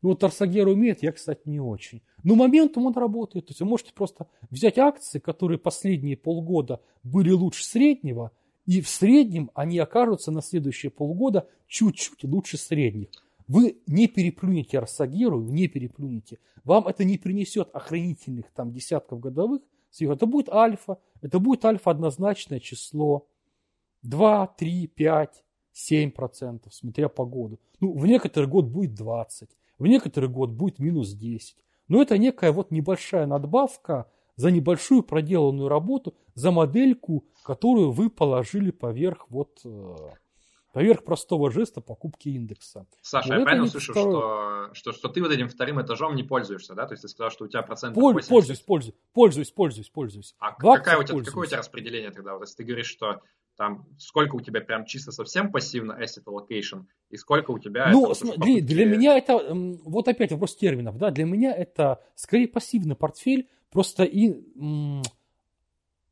Ну, вот Арсагер умеет, я, кстати, не очень. Но моментом он работает. То есть вы можете просто взять акции, которые последние полгода были лучше среднего, и в среднем они окажутся на следующие полгода чуть-чуть лучше средних. Вы не переплюнете Арсагиру, не переплюнете. Вам это не принесет охранительных там десятков годовых. Это будет альфа. Это будет альфа однозначное число. 2, 3, 5, 7 процентов, смотря по году. Ну, в некоторый год будет 20, в некоторый год будет минус 10. Но это некая вот небольшая надбавка за небольшую проделанную работу, за модельку, которую вы положили поверх вот э, поверх простого жеста покупки индекса. Саша, Но я правильно слышу, второй... что, что, что ты вот этим вторым этажом не пользуешься, да? То есть ты сказал, что у тебя процент Поль, 80... Пользуюсь, пользуюсь, пользуюсь, пользуюсь, пользуюсь. А какая у тебя, какое у тебя распределение тогда? Вот если ты говоришь, что там сколько у тебя прям чисто совсем пассивно asset allocation, и сколько у тебя... Ну, смотри, для меня это, вот опять вопрос терминов, да, для меня это скорее пассивный портфель, просто и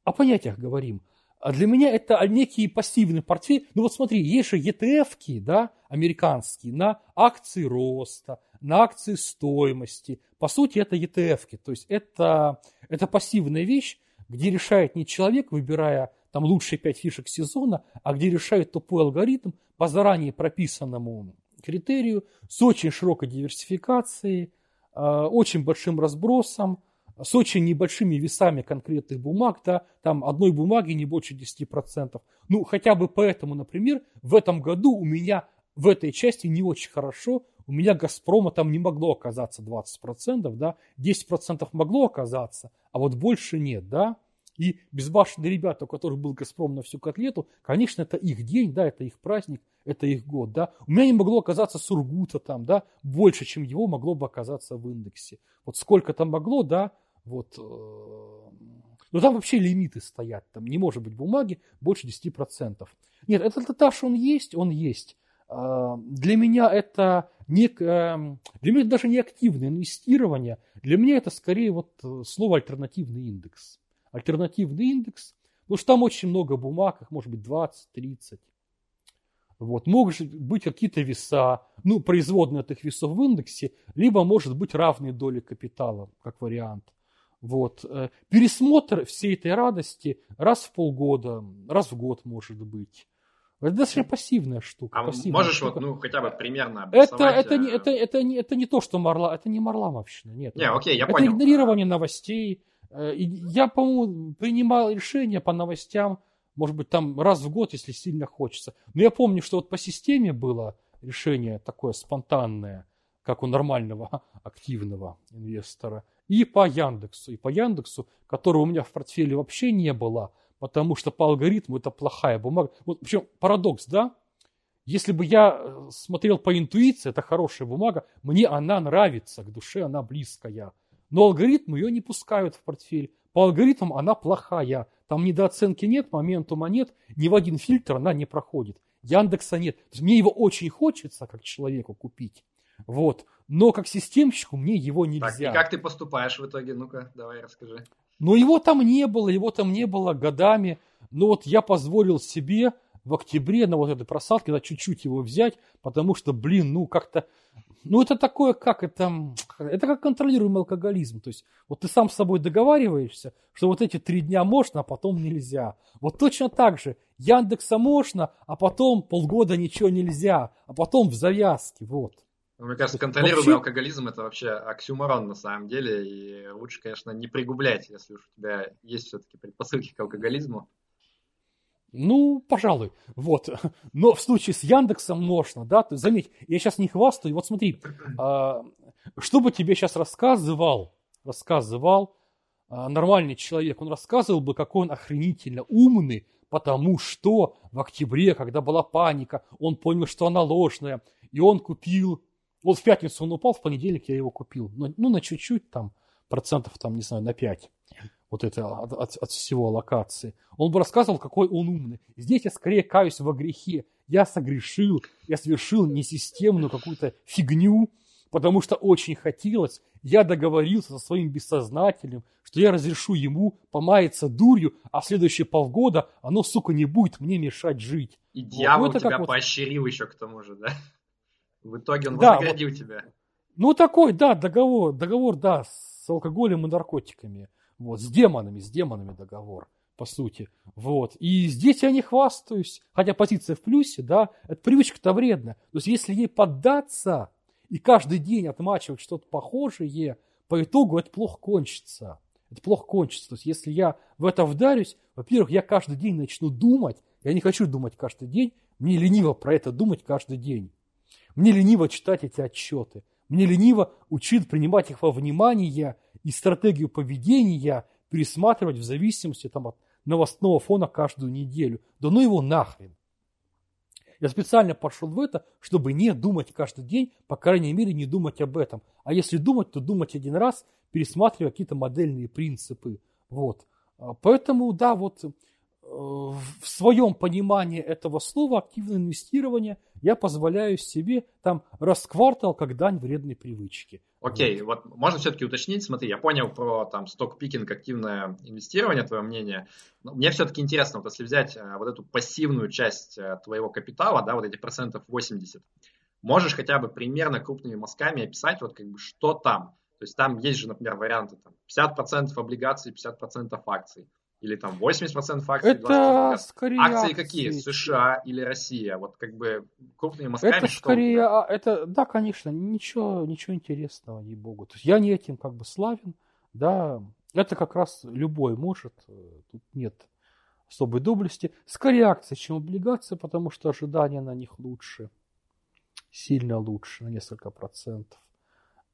о понятиях говорим. А для меня это некий пассивный портфель. Ну вот смотри, есть же ETF, да, американские, на акции роста, на акции стоимости. По сути, это ETF. То есть это, это пассивная вещь, где решает не человек, выбирая там лучшие пять фишек сезона, а где решает тупой алгоритм по заранее прописанному критерию с очень широкой диверсификацией, э, очень большим разбросом, с очень небольшими весами конкретных бумаг, да, там одной бумаги не больше 10%. Ну, хотя бы поэтому, например, в этом году у меня в этой части не очень хорошо, у меня Газпрома там не могло оказаться 20%, да, 10% могло оказаться, а вот больше нет, да. И безбашенные ребята, у которых был Газпром на всю котлету, конечно, это их день, да, это их праздник, это их год, да. У меня не могло оказаться Сургута там, да, больше, чем его могло бы оказаться в индексе. Вот сколько там могло, да, вот. Э, но там вообще лимиты стоят. Там не может быть бумаги больше 10%. Нет, этот этаж он есть, он есть. А, для меня это не, эм, для меня это даже не активное инвестирование. Для меня это скорее вот э, слово альтернативный индекс. Альтернативный индекс, Потому что там очень много бумаг, их может быть 20-30. Вот. Могут быть какие-то веса, ну, производные от этих весов в индексе, либо может быть равные доли капитала, как вариант. Вот. Э, пересмотр всей этой радости раз в полгода, раз в год может быть. Это достаточно пассивная штука. А пассивная можешь штука. вот, ну, хотя бы примерно это, это, э, не, это, это, не, это не то, что Марла, это не Марламовщина, нет. Не, окей, я это понял. игнорирование новостей. Э, Я, по-моему, принимал решения по новостям, может быть, там раз в год, если сильно хочется. Но я помню, что вот по системе было решение такое спонтанное, как у нормального активного инвестора. И по Яндексу. И по Яндексу, которого у меня в портфеле вообще не было, потому что по алгоритму это плохая бумага. Вот причем парадокс, да? Если бы я э, смотрел по интуиции, это хорошая бумага, мне она нравится, к душе она близкая. Но алгоритмы ее не пускают в портфель. По алгоритмам она плохая. Там недооценки нет, моментума нет, ни в один фильтр она не проходит. Яндекса нет. Мне его очень хочется, как человеку, купить. Вот. Но как системщику мне его нельзя. Так, и как ты поступаешь в итоге? Ну-ка, давай расскажи. Но его там не было, его там не было годами. Но вот я позволил себе в октябре на вот этой просадке да, чуть-чуть его взять, потому что, блин, ну как-то, ну это такое, как это, это как контролируемый алкоголизм. То есть вот ты сам с собой договариваешься, что вот эти три дня можно, а потом нельзя. Вот точно так же Яндекса можно, а потом полгода ничего нельзя, а потом в завязке, вот. Ну, мне кажется, контролируемый вообще... алкоголизм это вообще оксюморон на самом деле, и лучше, конечно, не пригублять, если уж у тебя есть все-таки предпосылки к алкоголизму. Ну, пожалуй, вот. Но в случае с Яндексом можно, да, ты заметь, я сейчас не хвастаю, вот смотри, а, что бы тебе сейчас рассказывал, рассказывал а, нормальный человек, он рассказывал бы, какой он охренительно умный, потому что в октябре, когда была паника, он понял, что она ложная, и он купил, вот в пятницу он упал, в понедельник я его купил, ну, ну на чуть-чуть там, процентов там, не знаю, на 5 вот это от, от, от всего локации. Он бы рассказывал, какой он умный. Здесь я скорее каюсь во грехе. Я согрешил, я совершил несистемную какую-то фигню, потому что очень хотелось. Я договорился со своим бессознательным, что я разрешу ему помаяться дурью, а в следующие полгода оно, сука, не будет мне мешать жить. И вот. дьявол ну, тебя вот... поощрил еще к тому же, да? В итоге он да, вознаградил вот... тебя. Ну, такой, да, договор, договор, да, с алкоголем и наркотиками. Вот, с демонами, с демонами договор, по сути. Вот. И здесь я не хвастаюсь, хотя позиция в плюсе, да, эта привычка-то вредная. То есть, если ей поддаться и каждый день отмачивать что-то похожее, по итогу это плохо кончится. Это плохо кончится. То есть, если я в это вдарюсь, во-первых, я каждый день начну думать, я не хочу думать каждый день, мне лениво про это думать каждый день. Мне лениво читать эти отчеты. Мне лениво учить принимать их во внимание и стратегию поведения пересматривать в зависимости там, от новостного фона каждую неделю. Да ну его нахрен. Я специально пошел в это, чтобы не думать каждый день, по крайней мере, не думать об этом. А если думать, то думать один раз, пересматривая какие-то модельные принципы. Вот. А, поэтому, да, вот в своем понимании этого слова активное инвестирование я позволяю себе там раз в квартал как дань вредной привычки. Окей, вот можно все-таки уточнить, смотри, я понял про там сток-пикинг, активное инвестирование, твое мнение. Но мне все-таки интересно, вот если взять а, вот эту пассивную часть а, твоего капитала, да, вот эти процентов 80, можешь хотя бы примерно крупными мазками описать, вот как бы что там. То есть там есть же, например, варианты там 50% облигаций, 50% акций. Или там 80% акций, это скорее акции, акции какие? США или Россия? Вот как бы крупные мазками Это скорее, что? А, это, да, конечно, ничего, ничего интересного, ей-богу. То есть я не этим как бы славен, да, это как раз любой может, э, тут нет особой доблести. Скорее акции, чем облигации, потому что ожидания на них лучше, сильно лучше, на несколько процентов.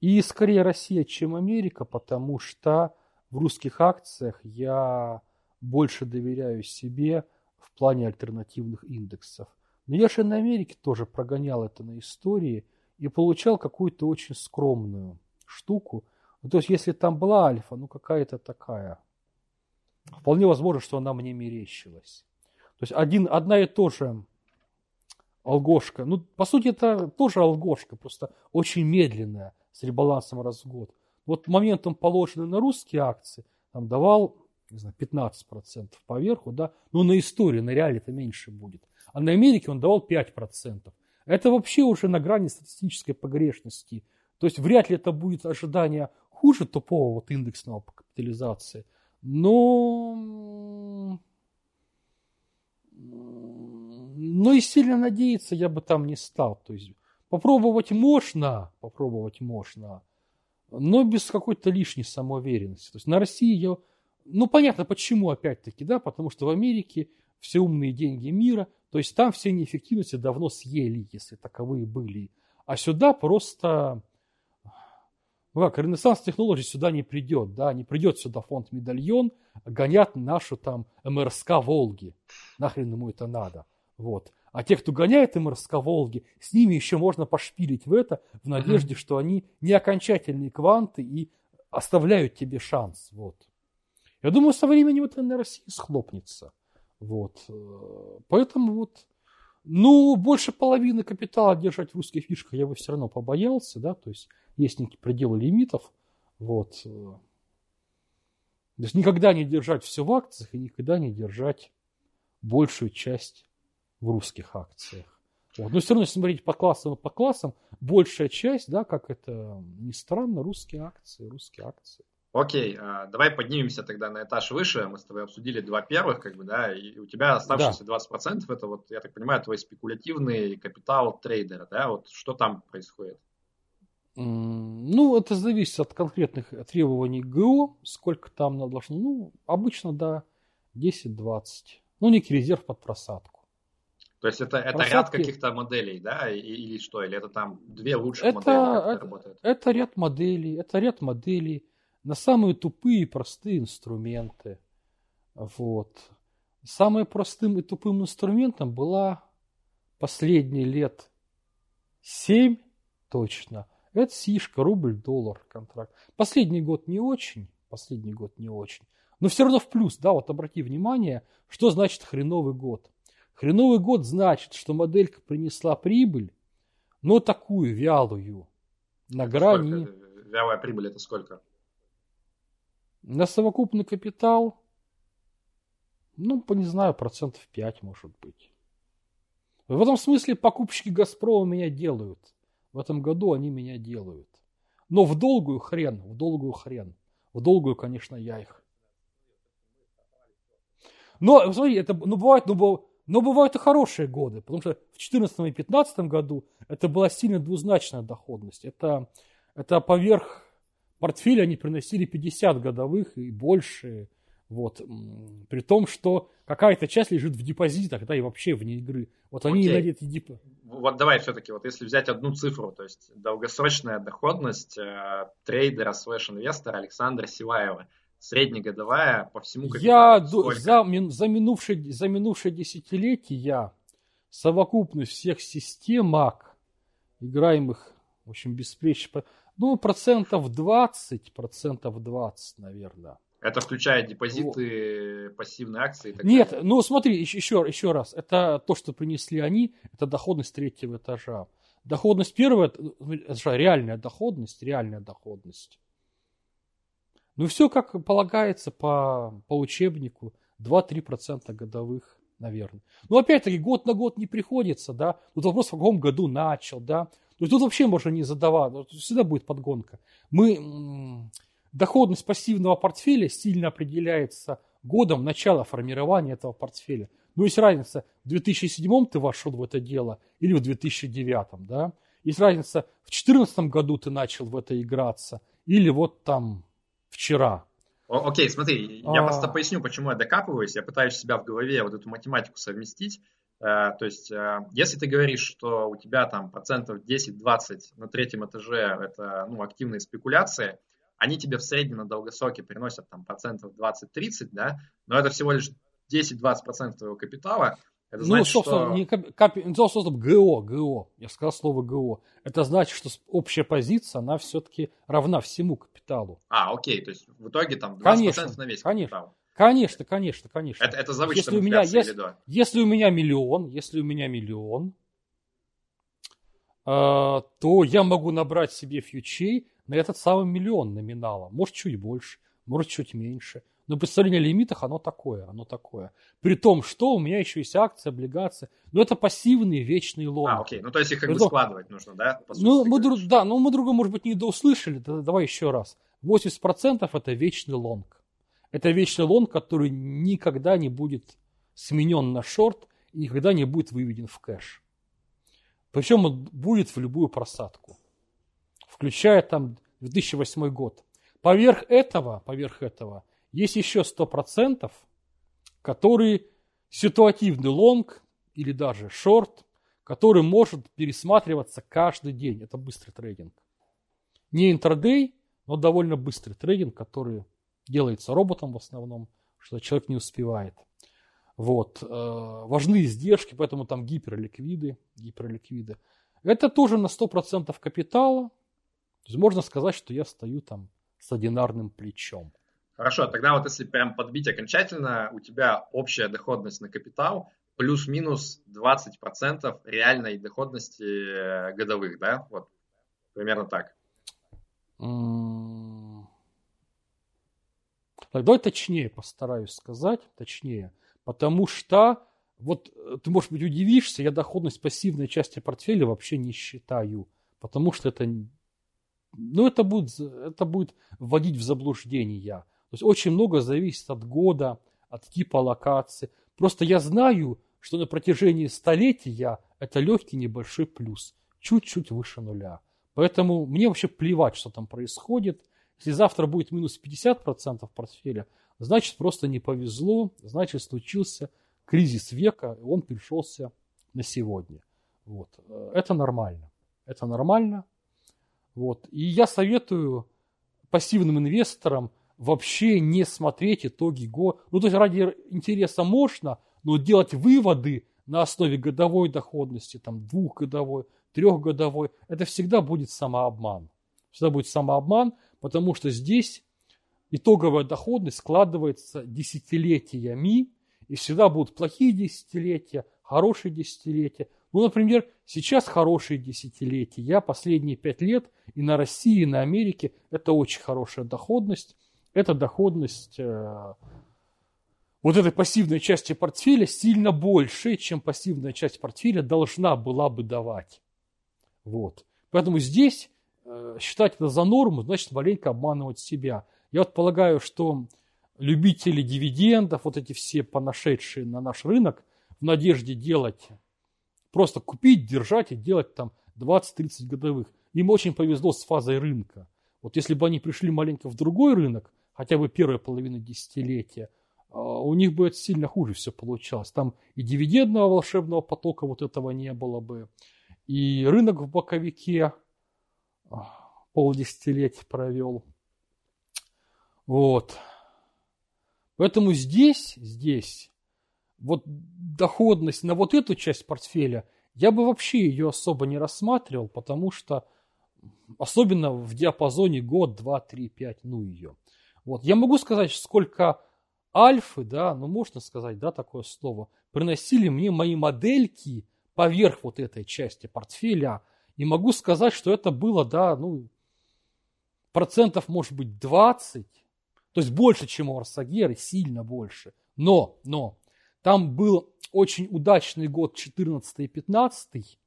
И скорее Россия, чем Америка, потому что в русских акциях я больше доверяю себе в плане альтернативных индексов. Но я же на Америке тоже прогонял это на истории и получал какую-то очень скромную штуку. Ну, то есть, если там была альфа, ну какая-то такая. Вполне возможно, что она мне мерещилась. То есть, один, одна и то же алгошка. Ну, по сути, это тоже алгошка, просто очень медленная, с ребалансом раз в год. Вот моментом, положенный на русские акции, там давал не знаю, 15% поверху, да, но на истории, на реале это меньше будет. А на Америке он давал 5%. Это вообще уже на грани статистической погрешности. То есть вряд ли это будет ожидание хуже тупого вот индексного по капитализации. Но... Но и сильно надеяться я бы там не стал. То есть попробовать можно, попробовать можно, но без какой-то лишней самоуверенности. То есть на России я... Ну, понятно, почему опять-таки, да, потому что в Америке все умные деньги мира, то есть там все неэффективности давно съели, если таковые были. А сюда просто, ну как, Ренессанс технологий сюда не придет, да, не придет сюда фонд Медальон, гонят нашу там МРСК Волги. Нахрен ему это надо. Вот. А те, кто гоняет МРСК Волги, с ними еще можно пошпилить в это, в надежде, что они не окончательные кванты и оставляют тебе шанс. Вот. Я думаю, со временем это на России схлопнется. Вот. Э, поэтому вот, ну, больше половины капитала держать в русских фишках я бы все равно побоялся, да, то есть есть некие пределы лимитов, вот. Э. То есть никогда не держать все в акциях и никогда не держать большую часть в русских акциях. Вот. Но все равно, если смотреть по классам и по классам, большая часть, да, как это ни странно, русские акции, русские акции. Окей, а, давай поднимемся тогда на этаж выше. Мы с тобой обсудили два первых, как бы, да, и у тебя оставшиеся да. 20% это вот, я так понимаю, твой спекулятивный капитал трейдера, да, вот что там происходит? Ну, это зависит от конкретных требований ГО, сколько там надо должно, ну, обычно, да, 10-20. Ну, некий резерв под просадку. То есть это, это ряд каких-то моделей, да, или что? Или это там две лучших это, модели, это работает? Это ряд моделей, это ряд моделей на самые тупые и простые инструменты. Вот. Самым простым и тупым инструментом была последние лет 7 точно. Это сишка, рубль, доллар контракт. Последний год не очень, последний год не очень. Но все равно в плюс, да, вот обрати внимание, что значит хреновый год. Хреновый год значит, что моделька принесла прибыль, но такую вялую, на грани... Сколько? Вялая прибыль это сколько? На совокупный капитал, ну, по не знаю, процентов 5 может быть. В этом смысле покупщики Газпрома меня делают. В этом году они меня делают. Но в долгую хрен, в долгую хрен. В долгую, конечно, я их. Но, смотри, это, ну, бывает, ну, но бывают и хорошие годы, потому что в 2014 и 2015 году это была сильно двузначная доходность. Это, это поверх портфеля они приносили 50 годовых и больше. Вот. При том, что какая-то часть лежит в депозитах, да, и вообще вне игры. Вот они Окей. на эти деп... Вот давай все-таки, вот если взять одну цифру, то есть долгосрочная доходность э, трейдера слэш инвестора Александра Силаева, среднегодовая по всему. Я за, за, минувшее, за минувшее десятилетие совокупность всех системок, играемых, в общем, бесплечно, ну, процентов 20, процентов 20, наверное. Это включает депозиты, вот. пассивные акции? И Нет, далее. ну смотри, еще, еще, раз. Это то, что принесли они, это доходность третьего этажа. Доходность первого, это реальная доходность, реальная доходность. Ну, все как полагается по, по учебнику, 2-3% годовых, наверное. Ну, опять-таки, год на год не приходится, да. Тут вопрос, в каком году начал, да. То есть тут вообще можно не задавать, всегда будет подгонка. Мы, доходность пассивного портфеля сильно определяется годом начала формирования этого портфеля. Ну, есть разница, в 2007 ты вошел в это дело или в 2009, да. Есть разница, в 2014 году ты начал в это играться или вот там вчера. Окей, смотри, я а... просто поясню, почему я докапываюсь. Я пытаюсь себя в голове вот эту математику совместить. Э, то есть, э, если ты говоришь, что у тебя там процентов 10-20 на третьем этаже это ну, активные спекуляции, они тебе в среднем на долгосроке приносят там процентов 20-30, да, но это всего лишь 10-20% твоего капитала, это ну, значит, собственно, что... не кап... собственно, ГО, ГО. Я сказал слово ГО. Это значит, что общая позиция, она все-таки равна всему капиталу. А, окей, то есть в итоге там 20% конечно, на весь капитал. Конечно, конечно, конечно. Это, это за если у меня, если, до? если у меня миллион, если у меня миллион, э, то я могу набрать себе фьючей на этот самый миллион номинала. Может, чуть больше, может, чуть меньше. Но представление о лимитах, оно такое, оно такое. При том, что у меня еще есть акции, облигации. Но это пассивный вечный лонг. А, окей. Ну, то есть их как При бы складывать нужно, да? ну, мы друг, да, но мы друга, может быть, не доуслышали. Давай еще раз. 80% это вечный лонг. Это вечный лонг, который никогда не будет сменен на шорт и никогда не будет выведен в кэш. Причем он будет в любую просадку, включая там 2008 год. Поверх этого, поверх этого есть еще 100%, которые ситуативный лонг или даже шорт, который может пересматриваться каждый день. Это быстрый трейдинг. Не интрадей, но довольно быстрый трейдинг, который делается роботом в основном, что человек не успевает. Вот. Э, важны издержки, поэтому там гиперликвиды, гиперликвиды. Это тоже на 100% капитала. То есть можно сказать, что я стою там с одинарным плечом. Хорошо, тогда вот если прям подбить окончательно, у тебя общая доходность на капитал плюс-минус 20% реальной доходности э, годовых, да? Вот примерно так. Так, давай точнее постараюсь сказать, точнее. Потому что, вот э, ты, может быть, удивишься, я доходность пассивной части портфеля вообще не считаю. Потому что это, ну, это будет, это будет вводить в заблуждение. То есть очень много зависит от года, от типа локации. Просто я знаю, что на протяжении столетия это легкий небольшой плюс, чуть-чуть выше нуля. Поэтому мне вообще плевать, что там происходит. Если завтра будет минус 50% портфеля, значит просто не повезло, значит случился кризис века, и он пришелся на сегодня. Вот. Это нормально. Это нормально. Вот. И я советую пассивным инвесторам вообще не смотреть итоги года. Ну, то есть ради интереса можно, но делать выводы на основе годовой доходности, там, двухгодовой, трехгодовой, это всегда будет самообман. Всегда будет самообман, потому что здесь итоговая доходность складывается десятилетиями, и всегда будут плохие десятилетия, хорошие десятилетия. Ну, например, сейчас хорошие десятилетия. Я последние пять лет и на России, и на Америке это очень хорошая доходность. Это доходность э, вот этой пассивной части портфеля сильно больше, чем пассивная часть портфеля должна была бы давать. Вот. Поэтому здесь считать это за норму, значит маленько обманывать себя. Я вот полагаю, что любители дивидендов, вот эти все понашедшие на наш рынок, в надежде делать, просто купить, держать и делать там 20-30 годовых, им очень повезло с фазой рынка. Вот если бы они пришли маленько в другой рынок, хотя бы первая половина десятилетия, а, у них бы это сильно хуже все получалось. Там и дивидендного волшебного потока вот этого не было бы, и рынок в боковике полдесятилетия провел. Вот. Поэтому здесь, здесь, вот доходность на вот эту часть портфеля, я бы вообще ее особо не рассматривал, потому что особенно в диапазоне год, два, три, пять, ну ее. Вот. Я могу сказать, сколько альфы, да, ну можно сказать, да, такое слово, приносили мне мои модельки поверх вот этой части портфеля, и могу сказать, что это было, да, ну, процентов, может быть, 20, то есть больше, чем у Арсагеры, сильно больше. Но, но, там был очень удачный год 14 и 15,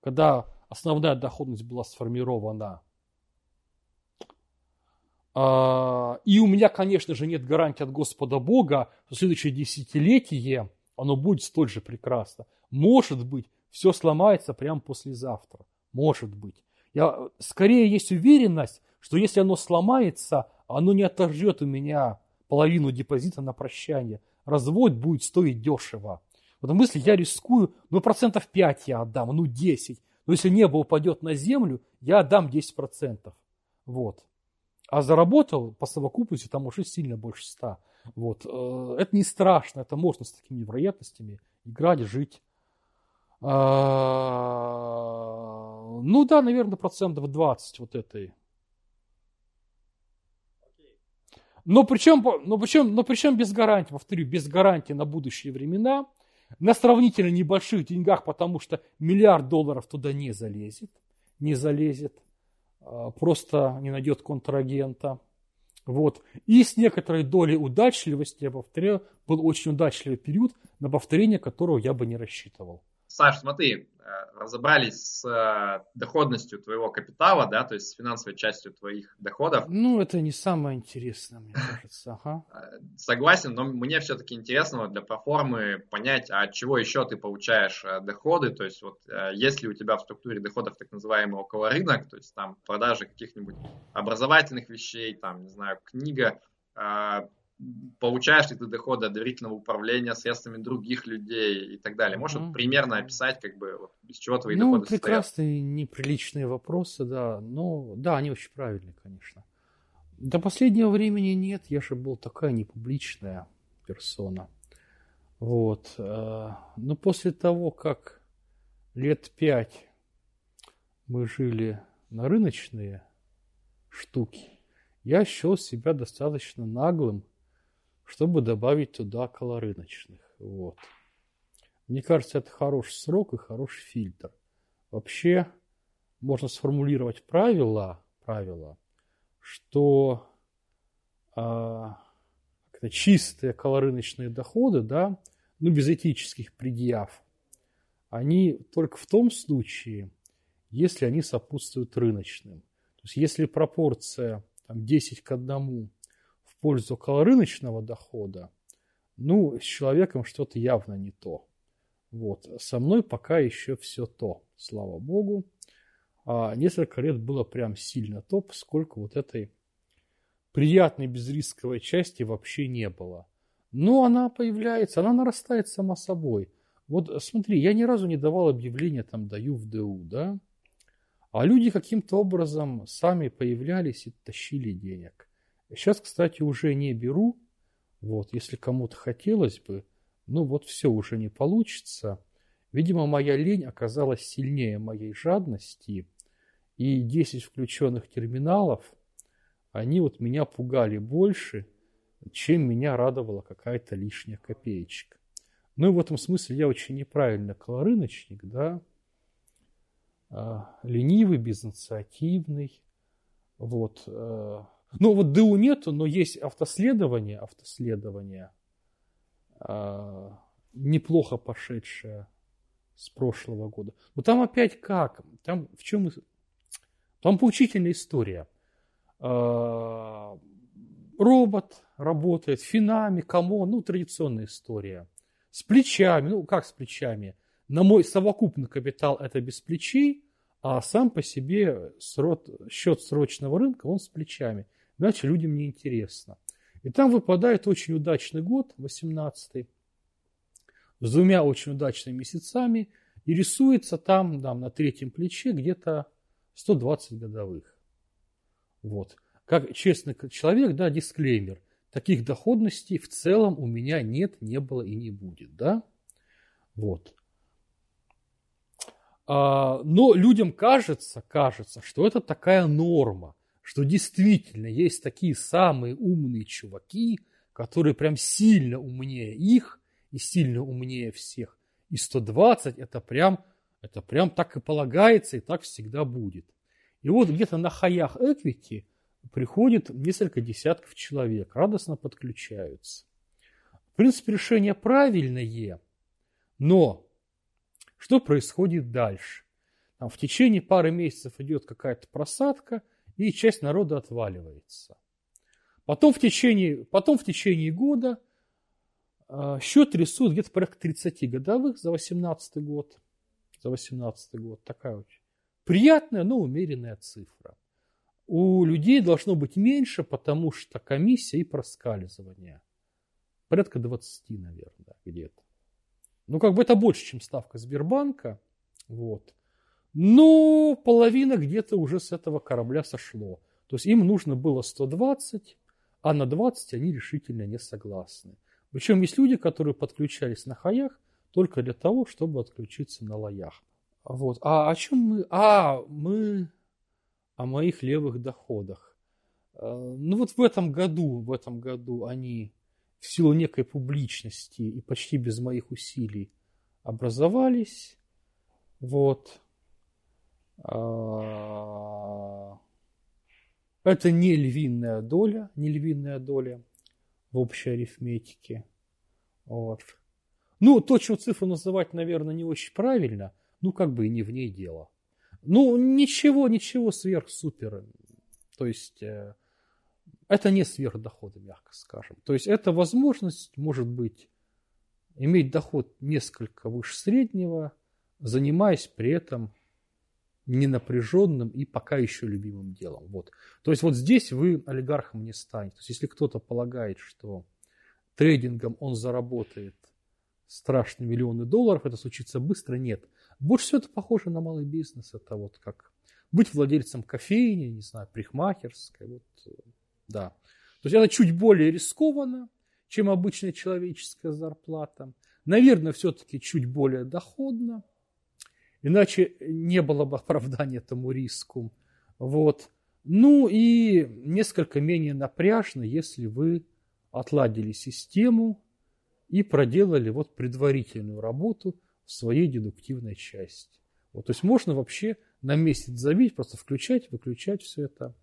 когда основная доходность была сформирована. А, и у меня, конечно же, нет гарантии от Господа Бога, что следующее десятилетие оно будет столь же прекрасно. Может быть, все сломается прямо послезавтра. Может быть. Я, скорее есть уверенность, что если оно сломается, оно не отожжет у меня половину депозита на прощание. Развод будет стоить дешево. В этом смысле я рискую, ну процентов 5 я отдам, ну 10. Но если небо упадет на землю, я отдам 10%. Вот. А заработал по совокупности там уже сильно больше 100. Вот. Э, это не страшно, это можно с такими вероятностями играть, жить. Ну да, наверное, процентов 20 вот этой. Но причем, но, причем, но причем без гарантии, повторю, без гарантии на будущие времена, на сравнительно небольших деньгах, потому что миллиард долларов туда не залезет, не залезет, а, просто не найдет контрагента. Вот. И с некоторой долей удачливости, я повторяю, был очень удачливый период, на повторение которого я бы не рассчитывал. Саш, смотри, Э, разобрались с э, доходностью твоего капитала, да, то есть с финансовой частью твоих доходов. Ну, это не самое интересное, мне кажется. Ага. Э, согласен, но мне все-таки интересно для проформы понять, а от чего еще ты получаешь доходы, то есть вот есть ли у тебя в структуре доходов так называемый около рынок, то есть там продажи каких-нибудь образовательных вещей, там, не знаю, книга, получаешь ли ты доходы от доверительного управления средствами других людей и так далее. Можешь mm-hmm. вот примерно описать, как бы, вот, из чего твои ну, доходы прекрасные, состоят? неприличные вопросы, да. Но, да, они очень правильные, конечно. До последнего времени нет, я же был такая непубличная персона. Вот. Э, но после того, как лет пять мы жили на рыночные штуки, я счел себя достаточно наглым чтобы добавить туда колорыночных. Вот. Мне кажется, это хороший срок и хороший фильтр. Вообще, можно сформулировать правила, правила что а, это чистые колорыночные доходы, да, ну, без этических предъяв, они только в том случае, если они сопутствуют рыночным. То есть, если пропорция там, 10 к 1 пользу околорыночного дохода, ну, с человеком что-то явно не то. Вот. Со мной пока еще все то, слава богу. А несколько лет было прям сильно то, поскольку вот этой приятной безрисковой части вообще не было. Но она появляется, она нарастает сама собой. Вот смотри, я ни разу не давал объявления, там, даю в ДУ, да? А люди каким-то образом сами появлялись и тащили денег. Сейчас, кстати, уже не беру. Вот, если кому-то хотелось бы, ну вот все уже не получится. Видимо, моя лень оказалась сильнее моей жадности, и 10 включенных терминалов, они вот меня пугали больше, чем меня радовала какая-то лишняя копеечка. Ну и в этом смысле я очень неправильно колорыночник, да, а, ленивый, безинициативный, вот, а, ну, вот ДУ нету, но есть автоследование, автоследование, э, неплохо пошедшее с прошлого года. Но там опять как? Там в чем... Там поучительная история. Э, робот работает, Финам и Comon, ну, традиционная история. С плечами, ну, как с плечами? На мой совокупный капитал это без плечей, а сам по себе срод, счет срочного рынка, он с плечами иначе людям не интересно. И там выпадает очень удачный год, 18 с двумя очень удачными месяцами, и рисуется там, там на третьем плече где-то 120 годовых. Вот. Как честный человек, да, дисклеймер. Таких доходностей в целом у меня нет, не было и не будет, да? Вот. А, но людям кажется, кажется, что это такая норма что действительно есть такие самые умные чуваки, которые прям сильно умнее их и сильно умнее всех. И 120 это прям, это прям так и полагается, и так всегда будет. И вот где-то на хаях Equity приходит несколько десятков человек, радостно подключаются. В принципе, решение правильное, но что происходит дальше? Там в течение пары месяцев идет какая-то просадка – и часть народа отваливается. Потом в течение, потом в течение года э, счет рисует где-то порядка 30 годовых за 18 год. За 18 год. Такая очень приятная, но умеренная цифра. У людей должно быть меньше, потому что комиссия и проскальзывание. Порядка 20, наверное, где-то. Ну, как бы это больше, чем ставка Сбербанка. Вот. Но половина где-то уже с этого корабля сошло. То есть им нужно было 120, а на 20 они решительно не согласны. Причем есть люди, которые подключались на хаях только для того, чтобы отключиться на лоях. Вот. А о чем мы? А, мы о моих левых доходах. Э, ну вот в этом году, в этом году они в силу некой публичности и почти без моих усилий образовались. Вот. А, Это не львиная доля, не львиная доля в общей арифметике. Вот. Ну, точную цифру называть, наверное, не очень правильно, ну, как бы и не в ней дело. Ну, ничего, ничего сверх-супер. То есть, э, это не сверхдоходы, мягко скажем. То есть, это возможность, может быть, иметь доход несколько выше среднего, занимаясь при этом ненапряженным и пока еще любимым делом. Вот. То есть вот здесь вы олигархом не станете. То есть если кто-то полагает, что трейдингом он заработает страшные миллионы долларов, это случится быстро, нет. Больше всего это похоже на малый бизнес. Это вот как быть владельцем кофейни, не знаю, прихмахерской. Вот, да. То есть это чуть более рискованно, чем обычная человеческая зарплата. Наверное, все-таки чуть более доходно. Иначе не было бы оправдания этому риску. Вот. Ну и несколько менее напряжно, если вы отладили систему и проделали вот предварительную работу в своей дедуктивной части. Вот, то есть можно вообще на месяц забить, просто включать, выключать все это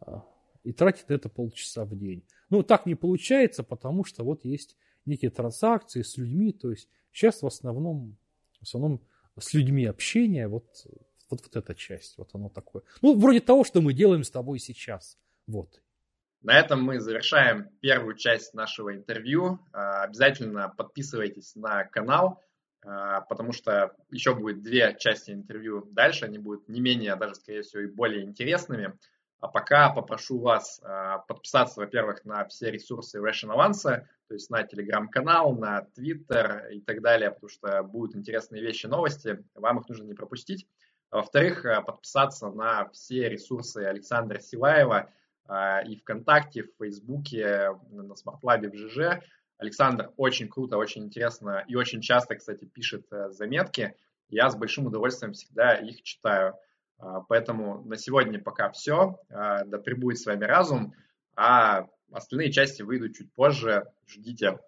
а, и тратить это полчаса в день. Ну, так не получается, потому что вот есть некие транзакции с людьми, то есть сейчас в основном, в основном с людьми общение, вот, вот, вот эта часть, вот оно такое. Ну, вроде того, что мы делаем с тобой сейчас. Вот. На этом мы завершаем первую часть нашего интервью. А, обязательно подписывайтесь на канал, а, потому что еще будет две части интервью дальше. Они будут не менее, даже, скорее всего, и более интересными. А пока попрошу вас а, подписаться, во-первых, на все ресурсы Russian Avance, то есть на телеграм-канал, на твиттер и так далее, потому что будут интересные вещи, новости, вам их нужно не пропустить. во-вторых, а, подписаться на все ресурсы Александра Силаева а, и ВКонтакте, в Фейсбуке, на Смартлабе, в ЖЖ. Александр очень круто, очень интересно и очень часто, кстати, пишет э, заметки. Я с большим удовольствием всегда их читаю. А, поэтому на сегодня пока все. А, да пребудет с вами разум. А остальные части выйдут чуть позже. Ждите.